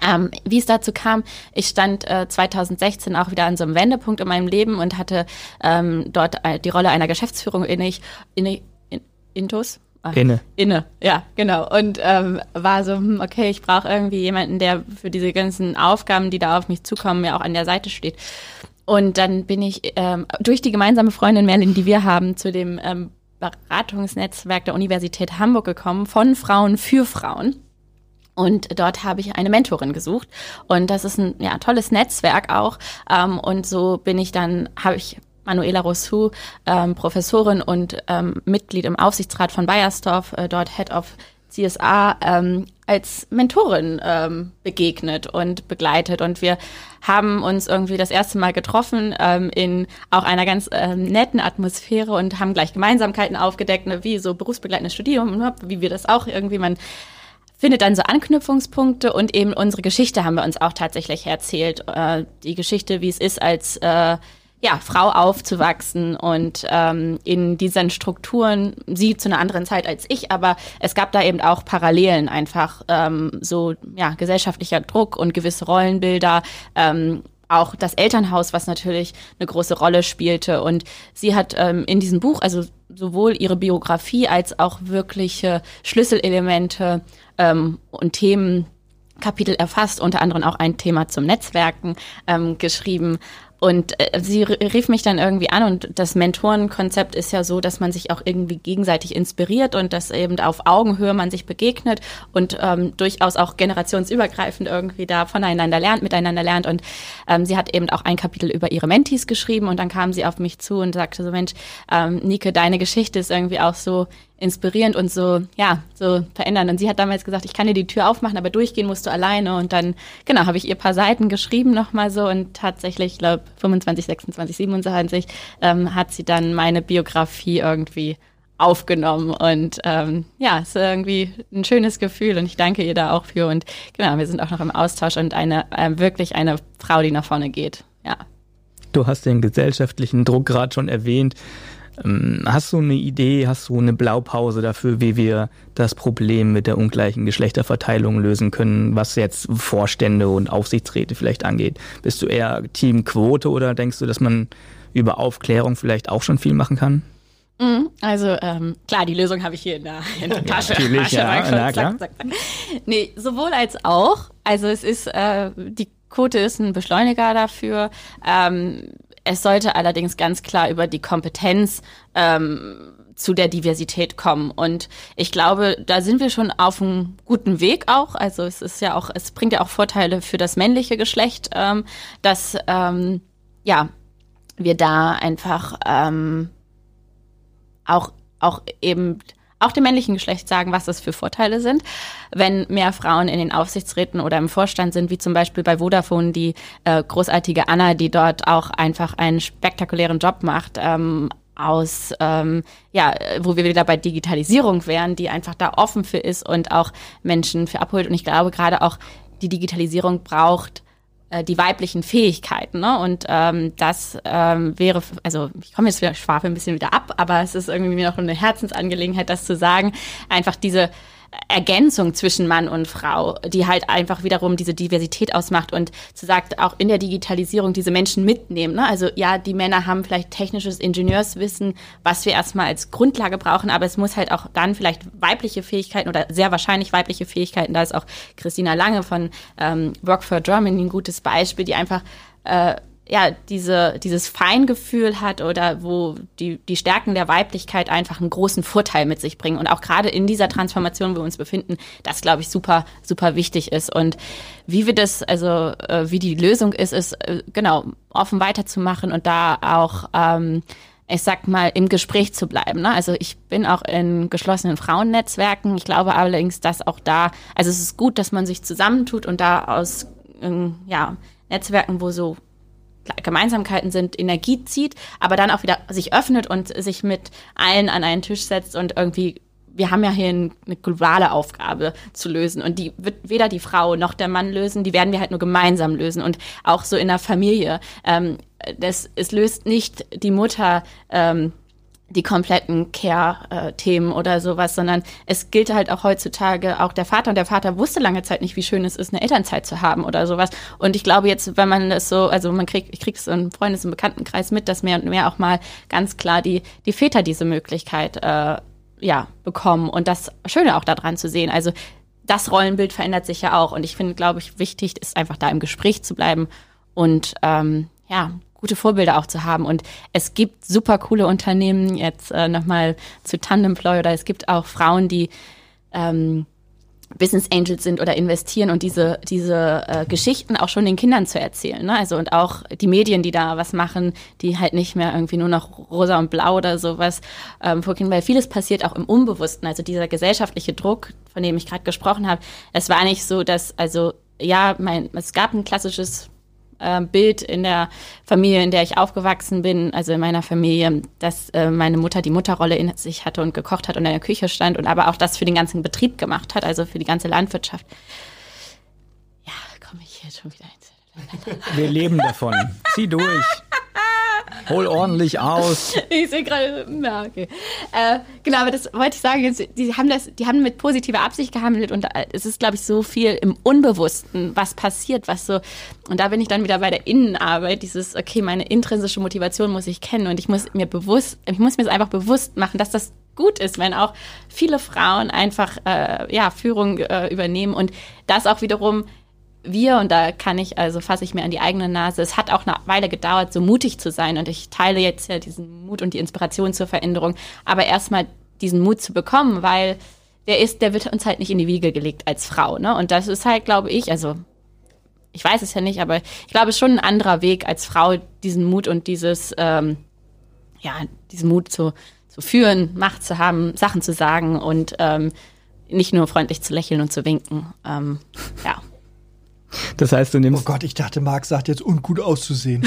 Ähm, wie es dazu kam, ich stand äh, 2016 auch wieder an so einem Wendepunkt in meinem Leben und hatte ähm, dort äh, die Rolle einer Geschäftsführung inne, inne, in, Intus. Ach, inne. Inne, ja, genau. Und ähm, war so, hm, okay, ich brauche irgendwie jemanden, der für diese ganzen Aufgaben, die da auf mich zukommen, mir auch an der Seite steht. Und dann bin ich ähm, durch die gemeinsame Freundin Merlin, die wir haben, zu dem ähm, Beratungsnetzwerk der Universität Hamburg gekommen, von Frauen für Frauen. Und dort habe ich eine Mentorin gesucht. Und das ist ein ja, tolles Netzwerk auch. Ähm, und so bin ich dann, habe ich Manuela Rousseau, ähm, Professorin und ähm, Mitglied im Aufsichtsrat von Bayersdorf, äh, dort Head of CSA, ähm, als Mentorin ähm, begegnet und begleitet. Und wir haben uns irgendwie das erste Mal getroffen ähm, in auch einer ganz ähm, netten Atmosphäre und haben gleich Gemeinsamkeiten aufgedeckt, ne, wie so berufsbegleitendes Studium, ne, wie wir das auch irgendwie, man findet dann so Anknüpfungspunkte und eben unsere Geschichte haben wir uns auch tatsächlich erzählt. Äh, die Geschichte, wie es ist, als äh, ja, Frau aufzuwachsen und ähm, in diesen Strukturen, sie zu einer anderen Zeit als ich, aber es gab da eben auch Parallelen einfach, ähm, so ja, gesellschaftlicher Druck und gewisse Rollenbilder, ähm, auch das Elternhaus, was natürlich eine große Rolle spielte. Und sie hat ähm, in diesem Buch, also sowohl ihre Biografie als auch wirkliche Schlüsselelemente ähm, und Themenkapitel erfasst, unter anderem auch ein Thema zum Netzwerken ähm, geschrieben. Und äh, sie rief mich dann irgendwie an und das Mentorenkonzept ist ja so, dass man sich auch irgendwie gegenseitig inspiriert und dass eben auf Augenhöhe man sich begegnet und ähm, durchaus auch generationsübergreifend irgendwie da voneinander lernt, miteinander lernt. Und ähm, sie hat eben auch ein Kapitel über ihre Mentees geschrieben und dann kam sie auf mich zu und sagte so, Mensch, ähm, Nike, deine Geschichte ist irgendwie auch so inspirierend und so, ja, so verändern. Und sie hat damals gesagt, ich kann dir die Tür aufmachen, aber durchgehen musst du alleine. Und dann, genau, habe ich ihr paar Seiten geschrieben nochmal so und tatsächlich, ich glaube, 25, 26, 27 ähm, hat sie dann meine Biografie irgendwie aufgenommen und ähm, ja, es ist irgendwie ein schönes Gefühl und ich danke ihr da auch für und genau, wir sind auch noch im Austausch und eine äh, wirklich eine Frau, die nach vorne geht, ja. Du hast den gesellschaftlichen Druck gerade schon erwähnt. Ähm, hast du eine Idee, hast du eine Blaupause dafür, wie wir das Problem mit der ungleichen Geschlechterverteilung lösen können, was jetzt Vorstände und Aufsichtsräte vielleicht angeht? Bist du eher Team Quote oder denkst du, dass man über Aufklärung vielleicht auch schon viel machen kann? Mhm, also ähm, klar, die Lösung habe ich hier in der, in der Tasche. Ja, natürlich, ja, na, klar. Zack, zack, Nee, sowohl als auch. Also es ist, äh, die Quote ist ein Beschleuniger dafür. Ähm, es sollte allerdings ganz klar über die Kompetenz ähm, zu der Diversität kommen. Und ich glaube, da sind wir schon auf einem guten Weg auch. Also es ist ja auch, es bringt ja auch Vorteile für das männliche Geschlecht, ähm, dass ähm, ja wir da einfach ähm, auch auch eben auch dem männlichen Geschlecht sagen, was das für Vorteile sind, wenn mehr Frauen in den Aufsichtsräten oder im Vorstand sind, wie zum Beispiel bei Vodafone die äh, großartige Anna, die dort auch einfach einen spektakulären Job macht. Ähm, aus, ähm, ja, wo wir wieder bei Digitalisierung wären, die einfach da offen für ist und auch Menschen für abholt. Und ich glaube gerade auch die Digitalisierung braucht äh, die weiblichen Fähigkeiten. Ne? Und ähm, das ähm, wäre, also ich komme jetzt wieder schwafel ein bisschen wieder ab, aber es ist irgendwie mir noch eine Herzensangelegenheit, das zu sagen. Einfach diese Ergänzung zwischen Mann und Frau, die halt einfach wiederum diese Diversität ausmacht und zu sagt, auch in der Digitalisierung diese Menschen mitnehmen. Ne? Also ja, die Männer haben vielleicht technisches Ingenieurswissen, was wir erstmal als Grundlage brauchen, aber es muss halt auch dann vielleicht weibliche Fähigkeiten oder sehr wahrscheinlich weibliche Fähigkeiten, da ist auch Christina Lange von ähm, Work for Germany ein gutes Beispiel, die einfach äh, ja, diese, dieses Feingefühl hat oder wo die, die Stärken der Weiblichkeit einfach einen großen Vorteil mit sich bringen. Und auch gerade in dieser Transformation, wo wir uns befinden, das, glaube ich, super, super wichtig ist. Und wie wir das, also äh, wie die Lösung ist, ist äh, genau offen weiterzumachen und da auch ähm, ich sag mal, im Gespräch zu bleiben. Ne? Also ich bin auch in geschlossenen Frauennetzwerken. Ich glaube allerdings, dass auch da, also es ist gut, dass man sich zusammentut und da aus äh, ja, Netzwerken, wo so Gemeinsamkeiten sind, Energie zieht, aber dann auch wieder sich öffnet und sich mit allen an einen Tisch setzt und irgendwie wir haben ja hier eine globale Aufgabe zu lösen und die wird weder die Frau noch der Mann lösen, die werden wir halt nur gemeinsam lösen und auch so in der Familie. Ähm, das, es löst nicht die Mutter ähm, die kompletten Care-Themen oder sowas, sondern es gilt halt auch heutzutage auch der Vater und der Vater wusste lange Zeit nicht, wie schön es ist, eine Elternzeit zu haben oder sowas. Und ich glaube jetzt, wenn man das so, also man kriegt, ich kriege es im Freundes- und Bekanntenkreis mit, dass mehr und mehr auch mal ganz klar die, die Väter diese Möglichkeit äh, ja, bekommen und das Schöne auch daran zu sehen. Also das Rollenbild verändert sich ja auch und ich finde, glaube ich, wichtig ist einfach da im Gespräch zu bleiben und ähm, ja, gute Vorbilder auch zu haben. Und es gibt super coole Unternehmen, jetzt äh, nochmal zu Tandemploy oder es gibt auch Frauen, die ähm, Business Angels sind oder investieren und diese, diese äh, Geschichten auch schon den Kindern zu erzählen. Ne? Also und auch die Medien, die da was machen, die halt nicht mehr irgendwie nur noch rosa und blau oder sowas ähm, vorgehen, weil vieles passiert auch im Unbewussten. Also dieser gesellschaftliche Druck, von dem ich gerade gesprochen habe, es war nicht so, dass, also ja, mein, es gab ein klassisches äh, Bild in der Familie, in der ich aufgewachsen bin, also in meiner Familie, dass äh, meine Mutter die Mutterrolle in sich hatte und gekocht hat und in der Küche stand und aber auch das für den ganzen Betrieb gemacht hat, also für die ganze Landwirtschaft. Ja, komme ich jetzt schon wieder ins. Wir leben davon. Zieh durch. Hol ordentlich aus. Ich sehe gerade, ja, okay. Äh, genau, aber das wollte ich sagen, die haben das, die haben mit positiver Absicht gehandelt und äh, es ist, glaube ich, so viel im Unbewussten, was passiert, was so, und da bin ich dann wieder bei der Innenarbeit, dieses, okay, meine intrinsische Motivation muss ich kennen und ich muss mir bewusst, ich muss mir es einfach bewusst machen, dass das gut ist, wenn auch viele Frauen einfach äh, ja Führung äh, übernehmen und das auch wiederum wir, und da kann ich, also fasse ich mir an die eigene Nase, es hat auch eine Weile gedauert, so mutig zu sein. Und ich teile jetzt ja diesen Mut und die Inspiration zur Veränderung. Aber erstmal diesen Mut zu bekommen, weil der ist, der wird uns halt nicht in die Wiege gelegt als Frau. Ne? Und das ist halt, glaube ich, also ich weiß es ja nicht, aber ich glaube, es ist schon ein anderer Weg als Frau, diesen Mut und dieses, ähm, ja, diesen Mut zu, zu führen, Macht zu haben, Sachen zu sagen und ähm, nicht nur freundlich zu lächeln und zu winken. Ähm, ja. Das heißt, du nimmst. Oh Gott, ich dachte, Marc sagt jetzt ungut auszusehen.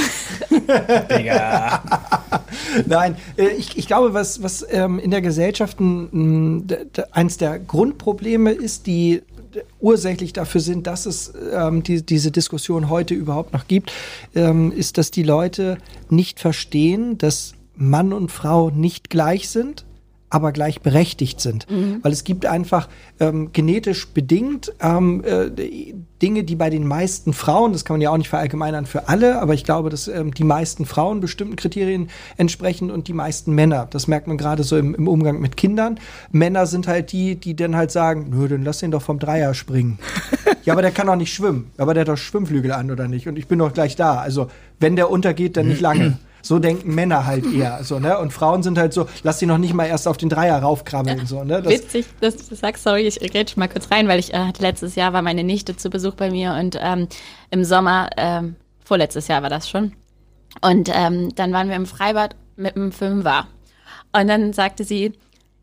Digga. Nein, äh, ich, ich glaube, was, was ähm, in der Gesellschaft ein, eins der Grundprobleme ist, die ursächlich dafür sind, dass es ähm, die, diese Diskussion heute überhaupt noch gibt, ähm, ist, dass die Leute nicht verstehen, dass Mann und Frau nicht gleich sind aber gleichberechtigt sind. Mhm. Weil es gibt einfach ähm, genetisch bedingt ähm, äh, Dinge, die bei den meisten Frauen, das kann man ja auch nicht verallgemeinern für alle, aber ich glaube, dass ähm, die meisten Frauen bestimmten Kriterien entsprechen und die meisten Männer. Das merkt man gerade so im, im, Umgang mit Kindern. Männer sind halt die, die dann halt sagen, nö, dann lass ihn doch vom Dreier springen. ja, aber der kann auch nicht schwimmen. Aber der hat doch Schwimmflügel an, oder nicht? Und ich bin doch gleich da. Also, wenn der untergeht, dann nicht lange. So denken Männer halt eher. So, ne? Und Frauen sind halt so, lass sie noch nicht mal erst auf den Dreier raufkrabbeln. So, ne? Das Witzig, dass du sagst, sorry, ich rede mal kurz rein, weil ich äh, letztes Jahr war meine Nichte zu Besuch bei mir und ähm, im Sommer, ähm, vorletztes Jahr war das schon. Und ähm, dann waren wir im Freibad mit einem Fünfer. Und dann sagte sie,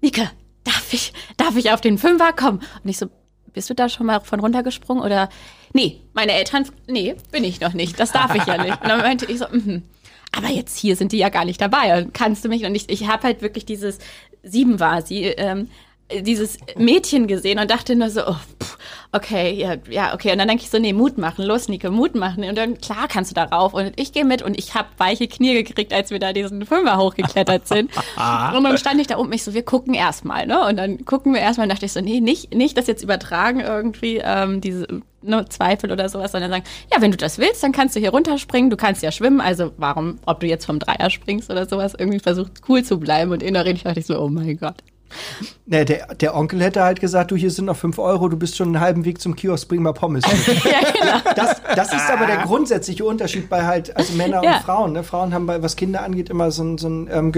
Nika, darf ich, darf ich auf den Fünfer kommen? Und ich so, bist du da schon mal von runtergesprungen oder, nee, meine Eltern, nee, bin ich noch nicht, das darf ich ja nicht. Und dann meinte ich so, mhm. Aber jetzt hier sind die ja gar nicht dabei. Kannst du mich? Und ich, ich habe halt wirklich dieses, sieben war sie, ähm, dieses Mädchen gesehen und dachte nur so, oh, pff, okay, ja, ja, okay. Und dann denke ich so, nee, Mut machen, los, Nike, Mut machen. Und dann, klar, kannst du da rauf. Und ich gehe mit und ich habe weiche Knie gekriegt, als wir da diesen Fünfer hochgeklettert sind. und dann stand ich da oben, ich so, wir gucken erstmal, ne? Und dann gucken wir erstmal und dachte ich so, nee, nicht, nicht das jetzt übertragen irgendwie, ähm, diese ne, Zweifel oder sowas, sondern sagen, ja, wenn du das willst, dann kannst du hier runterspringen, du kannst ja schwimmen, also warum, ob du jetzt vom Dreier springst oder sowas, irgendwie versucht cool zu bleiben. Und innerlich dachte ich so, oh mein Gott. Nee, der, der Onkel hätte halt gesagt, du, hier sind noch fünf Euro, du bist schon einen halben Weg zum Kiosk, bring mal Pommes. ja, genau. das, das ist aber der grundsätzliche Unterschied bei halt, also Männer Ja. und Frauen. Ne? Frauen haben bei, was Kinder angeht, immer so ein, so ein ähm,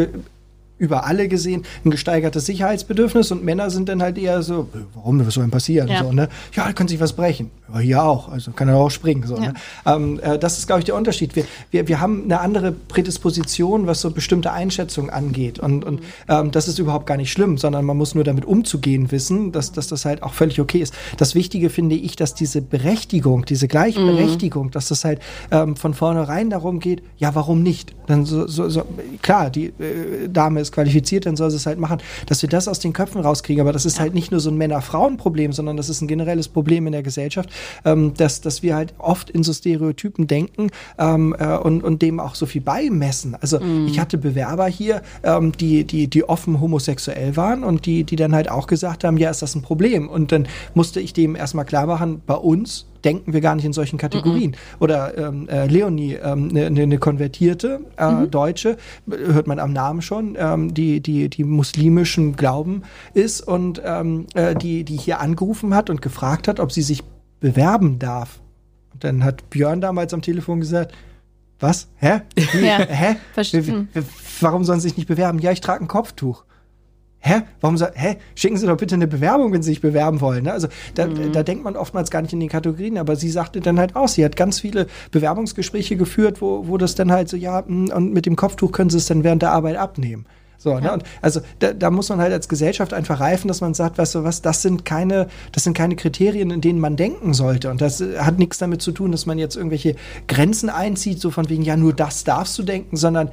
über alle gesehen ein gesteigertes Sicherheitsbedürfnis und Männer sind dann halt eher so, äh, warum, was soll denn passieren? Ja. So, ne? Ja, da kann sich was brechen. Ja, hier auch, also kann er auch springen. So, Ja. ne? ähm, äh, das ist, glaube ich, der Unterschied. Wir, wir, wir haben eine andere Prädisposition, was so bestimmte Einschätzungen angeht und, und ähm, das ist überhaupt gar nicht schlimm, sondern man muss nur damit umzugehen wissen, dass, dass das halt auch völlig okay ist. Das Wichtige finde ich, dass diese Berechtigung, diese Gleichberechtigung, dass das halt ähm, von vornherein darum geht, ja, warum nicht? Dann so, so, so klar, die äh, Dame ist qualifiziert, dann soll sie es halt machen, dass wir das aus den Köpfen rauskriegen. Aber das ist halt nicht nur so ein Männer-Frauen-Problem, sondern das ist ein generelles Problem in der Gesellschaft, ähm, dass, dass wir halt oft in so Stereotypen denken ähm, äh, und, und dem auch so viel beimessen. Also ich hatte Bewerber hier, ähm, die, die, die offen homosexuell waren und die, die dann halt auch gesagt haben, ja, ist das ein Problem? Und dann musste ich dem erstmal klar machen, bei uns denken wir gar nicht in solchen Kategorien. Oder ähm, äh, Leonie, eine ähm, ne, ne, ne konvertierte äh, Deutsche, äh, hört man am Namen schon, ähm, die, die, die muslimischen Glauben ist und ähm, äh, die, die hier angerufen hat und gefragt hat, ob sie sich bewerben darf. Und dann hat Björn damals am Telefon gesagt, was? Hä? Wie? Ja. Hä? Verstehe. W- w- Warum sollen sie sich nicht bewerben? Ja, ich trage ein Kopftuch. Hä? Warum soll, hä? Schicken Sie doch bitte eine Bewerbung, wenn Sie sich bewerben wollen. Ne? Also da, da denkt man oftmals gar nicht in den Kategorien, aber sie sagte dann halt auch, sie hat ganz viele Bewerbungsgespräche geführt, wo, wo das dann halt so, ja, mh, und mit dem Kopftuch können Sie es dann während der Arbeit abnehmen. So, ne? Und also da, da muss man halt als Gesellschaft einfach reifen, dass man sagt, weißt du was, das sind keine, das sind keine Kriterien, in denen man denken sollte. Und das äh, hat nichts damit zu tun, dass man jetzt irgendwelche Grenzen einzieht, so von wegen, ja, nur das darfst du denken, sondern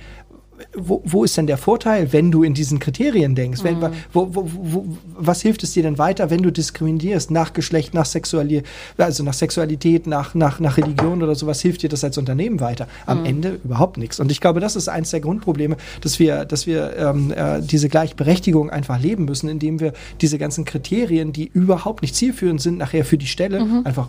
wo, wo ist denn der Vorteil, wenn du in diesen Kriterien denkst? Wenn, wo, wo, wo, was hilft es dir denn weiter, wenn du diskriminierst nach Geschlecht, nach Sexualität, also nach Sexualität, nach, nach, nach Religion oder sowas, hilft dir das als Unternehmen weiter? Am Ende überhaupt nichts. Und ich glaube, das ist eins der Grundprobleme, dass wir, dass wir ähm, äh, diese Gleichberechtigung einfach leben müssen, indem wir diese ganzen Kriterien, die überhaupt nicht zielführend sind, nachher für die Stelle einfach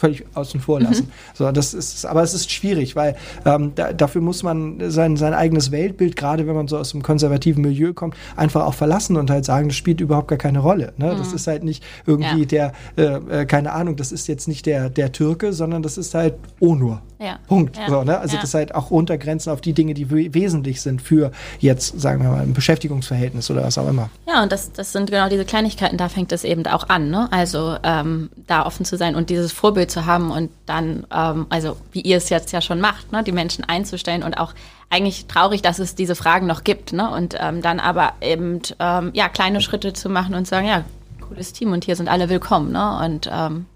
völlig außen vor lassen. So, das ist, aber es ist schwierig, weil ähm, da, dafür muss man sein, sein eigenes Weltbild, gerade wenn man so aus einem konservativen Milieu kommt, einfach auch verlassen und halt sagen, das spielt überhaupt gar keine Rolle. Ne? Das ist halt nicht irgendwie der, äh, äh, keine Ahnung, das ist jetzt nicht der, der Türke, sondern das ist halt Onur. Ja. Punkt. Ja. So, ne? Also Ja. das halt auch runtergrenzen auf die Dinge, die we wesentlich sind für jetzt, sagen wir mal, ein Beschäftigungsverhältnis oder was auch immer. Ja, und das, das sind genau diese Kleinigkeiten, da fängt es eben auch an, ne? Also ähm, da offen zu sein und dieses Vorbild zu haben und dann, ähm, also wie ihr es jetzt ja schon macht, ne, die Menschen einzustellen und auch eigentlich traurig, dass es diese Fragen noch gibt, ne? Und ähm, dann aber eben ähm, ja kleine Schritte zu machen und zu sagen, ja, cooles Team und hier sind alle willkommen, ne? Und ähm,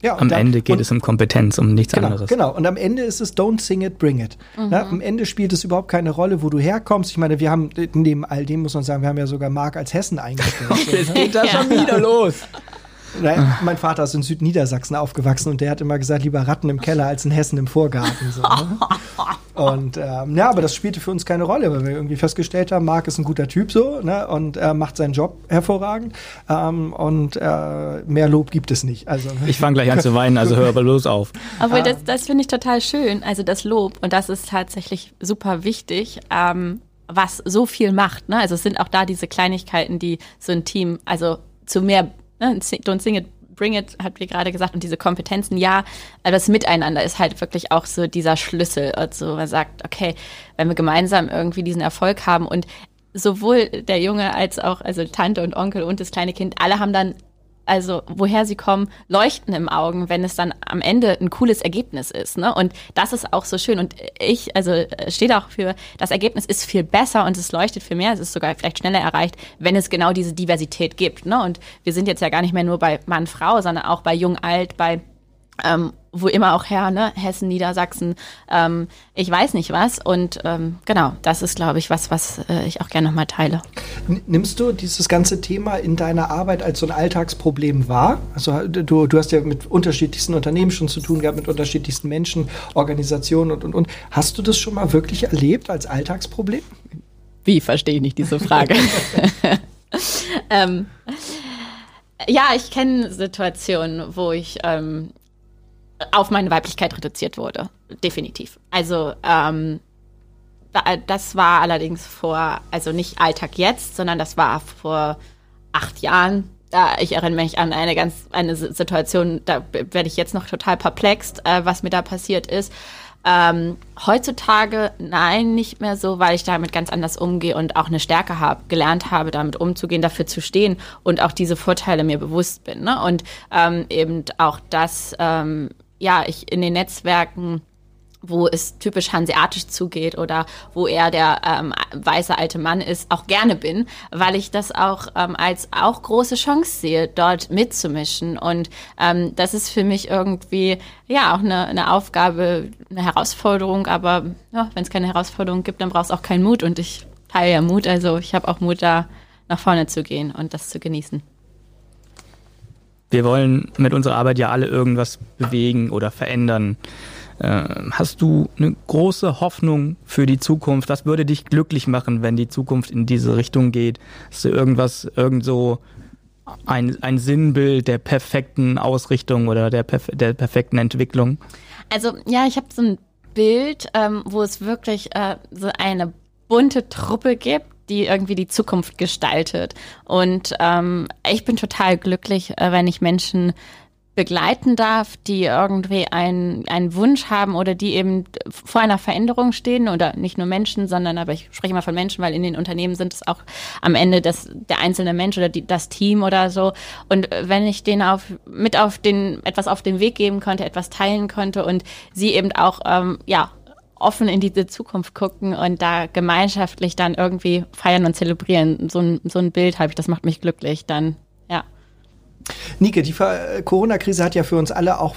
Ja, Am dann- Ende geht und- es um Kompetenz, um nichts Genau, anderes. genau. Und am Ende ist es don't sing it, bring it. Na, am Ende spielt es überhaupt keine Rolle, wo du herkommst. Ich meine, wir haben neben all dem muss man sagen, wir haben ja sogar Mark als Hessen eingestellt. Jetzt geht das schon wieder los. Nein, mein Vater ist in Südniedersachsen aufgewachsen und der hat immer gesagt, lieber Ratten im Keller als ein Hessen im Vorgarten. So, ne? Und ähm, ja, aber das spielte für uns keine Rolle, weil wir irgendwie festgestellt haben, Marc ist ein guter Typ so ne? und er macht seinen Job hervorragend ähm, und äh, mehr Lob gibt es nicht. Also Ich fange gleich an zu weinen, also hör aber los auf. Obwohl, das, das finde ich total schön. Also das Lob, und das ist tatsächlich super wichtig, ähm, was so viel macht. Ne? Also es sind auch da diese Kleinigkeiten, die so ein Team, also zu mehr, ne? don't sing it, bring it, habt ihr gerade gesagt, und diese Kompetenzen, ja, aber das Miteinander ist halt wirklich auch so dieser Schlüssel. Also man sagt, okay, wenn wir gemeinsam irgendwie diesen Erfolg haben und sowohl der Junge als auch, also Tante und Onkel und das kleine Kind, alle haben dann also woher sie kommen, leuchten im Augen, wenn es dann am Ende ein cooles Ergebnis ist. Ne? Und das ist auch so schön. Und ich, also äh, steht auch für, das Ergebnis ist viel besser und es leuchtet viel mehr, es ist sogar vielleicht schneller erreicht, wenn es genau diese Diversität gibt. Ne? Und wir sind jetzt ja gar nicht mehr nur bei Mann, Frau, sondern auch bei Jung, Alt, bei ähm, wo immer auch her, ne? Hessen, Niedersachsen, ähm, ich weiß nicht was. Und ähm, genau, das ist, glaube ich, was, was äh, ich auch gerne nochmal teile. Nimmst du dieses ganze Thema in deiner Arbeit als so ein Alltagsproblem wahr? Also du, du hast ja mit unterschiedlichsten Unternehmen schon zu tun gehabt, mit unterschiedlichsten Menschen, Organisationen und, und, und. Hast du das schon mal wirklich erlebt als Alltagsproblem? Wie verstehe ich nicht diese Frage? ähm, ja, ich kenne Situationen, wo ich ähm, auf meine Weiblichkeit reduziert wurde. Definitiv. Also ähm, das war allerdings vor, also nicht Alltag jetzt, sondern das war vor acht Jahren. Ich erinnere mich an eine ganz eine Situation, da werde ich jetzt noch total perplext, äh, was mir da passiert ist. Ähm, heutzutage nein, nicht mehr so, weil ich damit ganz anders umgehe und auch eine Stärke habe, gelernt habe, damit umzugehen, dafür zu stehen und auch diese Vorteile mir bewusst bin. Ne? Und ähm, eben auch das ähm, ja, ich in den Netzwerken wo es typisch hanseatisch zugeht oder wo er der ähm, weiße alte Mann ist, auch gerne bin, weil ich das auch ähm, als auch große Chance sehe, dort mitzumischen. Und ähm, das ist für mich irgendwie ja auch eine, eine Aufgabe, eine Herausforderung. Aber ja, wenn es keine Herausforderung gibt, dann brauchst du auch keinen Mut. Und ich teile ja Mut. Also ich habe auch Mut, da nach vorne zu gehen und das zu genießen wir wollen mit unserer Arbeit ja alle irgendwas bewegen oder verändern. Äh, hast du eine große Hoffnung für die Zukunft? Was würde dich glücklich machen, wenn die Zukunft in diese Richtung geht? Hast du irgendwas, irgend so ein, ein Sinnbild der perfekten Ausrichtung oder der, der perfekten Entwicklung? Also ja, ich habe so ein Bild, ähm, wo es wirklich äh, so eine bunte Truppe gibt, die irgendwie die Zukunft gestaltet. Und ähm, ich bin total glücklich, äh, wenn ich Menschen begleiten darf, die irgendwie einen, einen Wunsch haben oder die eben vor einer Veränderung stehen oder nicht nur Menschen, sondern aber ich spreche mal von Menschen, weil in den Unternehmen sind es auch am Ende das, der einzelne Mensch oder die, das Team oder so. Und wenn ich denen auf, mit auf den, etwas auf den Weg geben konnte, etwas teilen konnte und sie eben auch, ähm, ja, offen in diese Zukunft gucken und da gemeinschaftlich dann irgendwie feiern und zelebrieren. So ein, so ein Bild habe ich, das macht mich glücklich. Dann, ja. Nike, die Corona-Krise hat ja für uns alle auch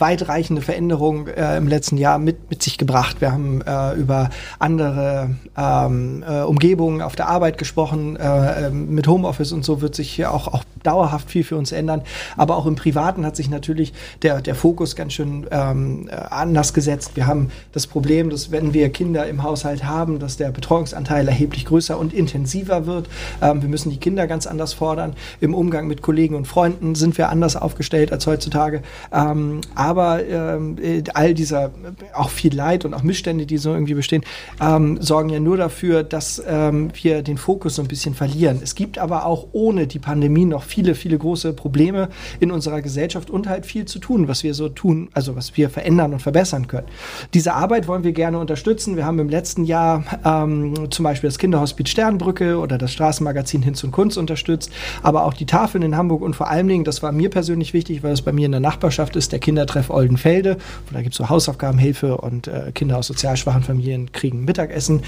weitreichende Veränderungen äh, im letzten Jahr mit, mit sich gebracht. Wir haben äh, über andere ähm, äh, Umgebungen auf der Arbeit gesprochen. Äh, ähm, mit Homeoffice und so wird sich hier auch, auch dauerhaft viel für uns ändern. Aber auch im Privaten hat sich natürlich der, der Fokus ganz schön ähm, äh, anders gesetzt. Wir haben das Problem, dass wenn wir Kinder im Haushalt haben, dass der Betreuungsanteil erheblich größer und intensiver wird. Ähm, wir müssen die Kinder ganz anders fordern. Im Umgang mit Kollegen und Freunden sind wir anders aufgestellt als heutzutage. Ähm, aber ähm, äh, all dieser, auch viel Leid und auch Missstände, die so irgendwie bestehen, ähm, sorgen ja nur dafür, dass ähm, wir den Fokus so ein bisschen verlieren. Es gibt aber auch ohne die Pandemie noch viele, viele große Probleme in unserer Gesellschaft und halt viel zu tun, was wir so tun, also was wir verändern und verbessern können. Diese Arbeit wollen wir gerne unterstützen. Wir haben im letzten Jahr ähm, zum Beispiel das Kinderhospiz Sternbrücke oder das Straßenmagazin Hinz und Kunst unterstützt, aber auch die Tafeln in Hamburg und vor allen Dingen, das war mir persönlich wichtig, weil es bei mir in der Nachbarschaft ist, der Kindertreff Treff Oldenfelde. Da gibt es so Hausaufgabenhilfe und äh, Kinder aus sozial schwachen Familien kriegen Mittagessen.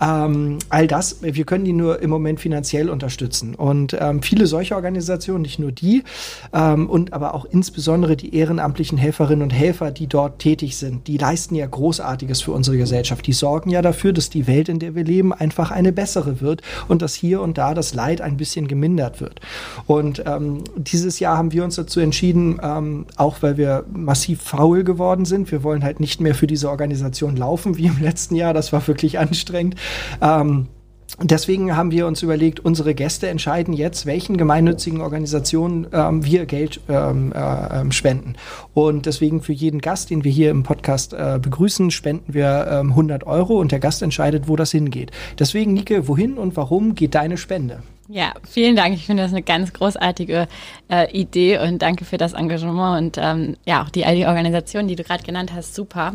Ähm, all das, wir können die nur im Moment finanziell unterstützen. Und ähm, viele solche Organisationen, nicht nur die, ähm, und aber auch insbesondere die ehrenamtlichen Helferinnen und Helfer, die dort tätig sind, die leisten ja Großartiges für unsere Gesellschaft. Die sorgen ja dafür, dass die Welt, in der wir leben, einfach eine bessere wird und dass hier und da das Leid ein bisschen gemindert wird. Und ähm, dieses Jahr haben wir uns dazu entschieden, ähm, auch weil wir massiv faul geworden sind. Wir wollen halt nicht mehr für diese Organisation laufen wie im letzten Jahr. Das war wirklich anstrengend. Ähm, Deswegen haben wir uns überlegt, unsere Gäste entscheiden jetzt, welchen gemeinnützigen Organisationen ähm, wir Geld ähm, äh, ähm, spenden. Und deswegen für jeden Gast, den wir hier im Podcast äh, begrüßen, spenden wir ähm, 100 Euro und der Gast entscheidet, wo das hingeht. Deswegen, Nike, wohin und warum geht deine Spende? Ja, vielen Dank. Ich finde das eine ganz großartige äh, Idee und danke für das Engagement und ähm, ja, auch die all die Organisationen, die du gerade genannt hast, super.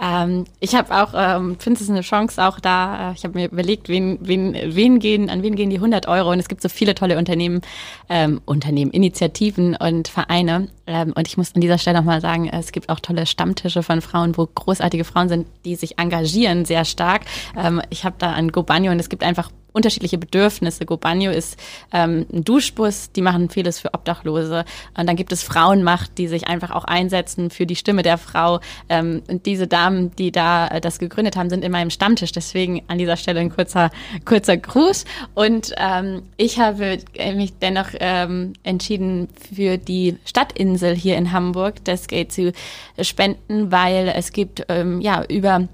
Ähm, ich habe auch, ähm, finde es eine Chance auch da, äh, ich habe mir überlegt, wen, wen, wen gehen, an wen gehen die 100 Euro und es gibt so viele tolle Unternehmen, ähm, Unternehmen, Initiativen und Vereine und ich muss an dieser Stelle nochmal sagen, es gibt auch tolle Stammtische von Frauen, wo großartige Frauen sind, die sich engagieren sehr stark. Ähm, ich habe da an Gobanio und es gibt einfach unterschiedliche Bedürfnisse. Gobanio ist ähm, ein Duschbus, die machen vieles für Obdachlose. Und dann gibt es Frauenmacht, die sich einfach auch einsetzen für die Stimme der Frau. Ähm, und diese Damen, die da äh, das gegründet haben, sind in meinem Stammtisch. Deswegen an dieser Stelle ein kurzer, kurzer Gruß. Und ähm, ich habe mich dennoch ähm, entschieden, für die Stadtinsel hier in Hamburg das Geld zu spenden, weil es gibt ähm, ja über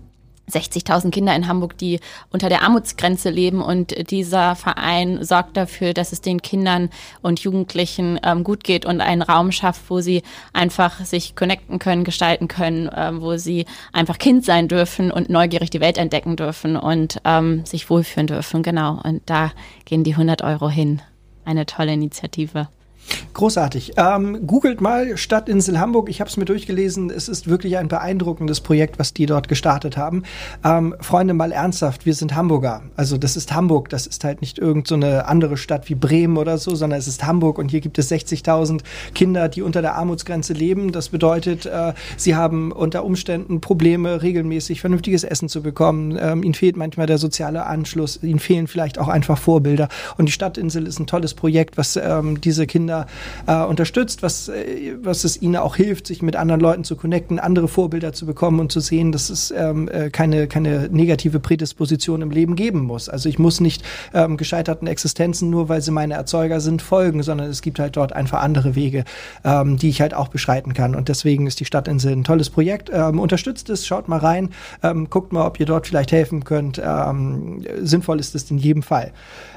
60.000 Kinder in Hamburg, die unter der Armutsgrenze leben und dieser Verein sorgt dafür, dass es den Kindern und Jugendlichen ähm, gut geht und einen Raum schafft, wo sie einfach sich connecten können, gestalten können, ähm, wo sie einfach Kind sein dürfen und neugierig die Welt entdecken dürfen und ähm, sich wohlfühlen dürfen. Genau. Und da gehen die 100 Euro hin. Eine tolle Initiative. Großartig. Ähm, googelt mal Stadtinsel Hamburg. Ich habe es mir durchgelesen. Es ist wirklich ein beeindruckendes Projekt, was die dort gestartet haben. Ähm, Freunde, mal ernsthaft. Wir sind Hamburger. Also das ist Hamburg. Das ist halt nicht irgendeine so andere Stadt wie Bremen oder so, sondern es ist Hamburg und hier gibt es 60.000 Kinder, die unter der Armutsgrenze leben. Das bedeutet, äh, sie haben unter Umständen Probleme, regelmäßig vernünftiges Essen zu bekommen. Ähm, ihnen fehlt manchmal der soziale Anschluss. Ihnen fehlen vielleicht auch einfach Vorbilder. Und die Stadtinsel ist ein tolles Projekt, was ähm, diese Kinder Kinder äh, unterstützt, was, äh, was es ihnen auch hilft, sich mit anderen Leuten zu connecten, andere Vorbilder zu bekommen und zu sehen, dass es ähm, äh, keine, keine negative Prädisposition im Leben geben muss. Also ich muss nicht ähm, gescheiterten Existenzen, nur weil sie meine Erzeuger sind, folgen, sondern es gibt halt dort einfach andere Wege, ähm, die ich halt auch beschreiten kann. Und deswegen ist die Stadtinsel ein tolles Projekt. Ähm, unterstützt es, schaut mal rein, ähm, guckt mal, ob ihr dort vielleicht helfen könnt. Ähm, sinnvoll ist es in jedem Fall.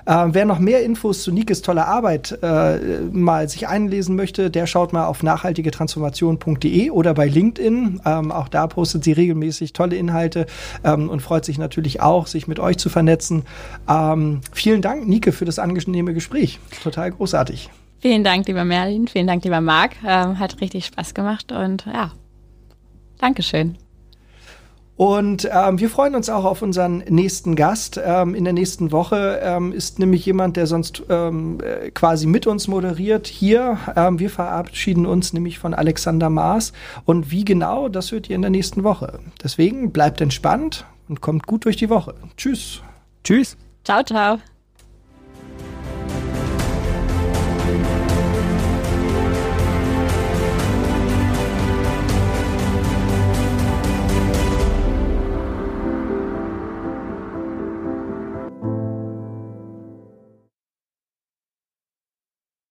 Äh, wer noch mehr Infos zu Nikes toller Arbeit äh, mal sich einlesen möchte, der schaut mal auf nachhaltigetransformation.de oder bei LinkedIn. Ähm, auch da postet sie regelmäßig tolle Inhalte ähm, und freut sich natürlich auch, sich mit euch zu vernetzen. Ähm, vielen Dank, Nike, für das angenehme Gespräch. Total großartig. Vielen Dank, lieber Merlin. Vielen Dank, lieber Marc. Ähm, hat richtig Spaß gemacht und ja, Dankeschön. Und ähm, wir freuen uns auch auf unseren nächsten Gast. Ähm, in der nächsten Woche ähm, ist nämlich jemand, der sonst ähm, äh, quasi mit uns moderiert hier. Ähm, wir verabschieden uns nämlich von Alexander Maas. Und wie genau, das hört ihr in der nächsten Woche. Deswegen bleibt entspannt und kommt gut durch die Woche. Tschüss. Tschüss. Ciao, ciao.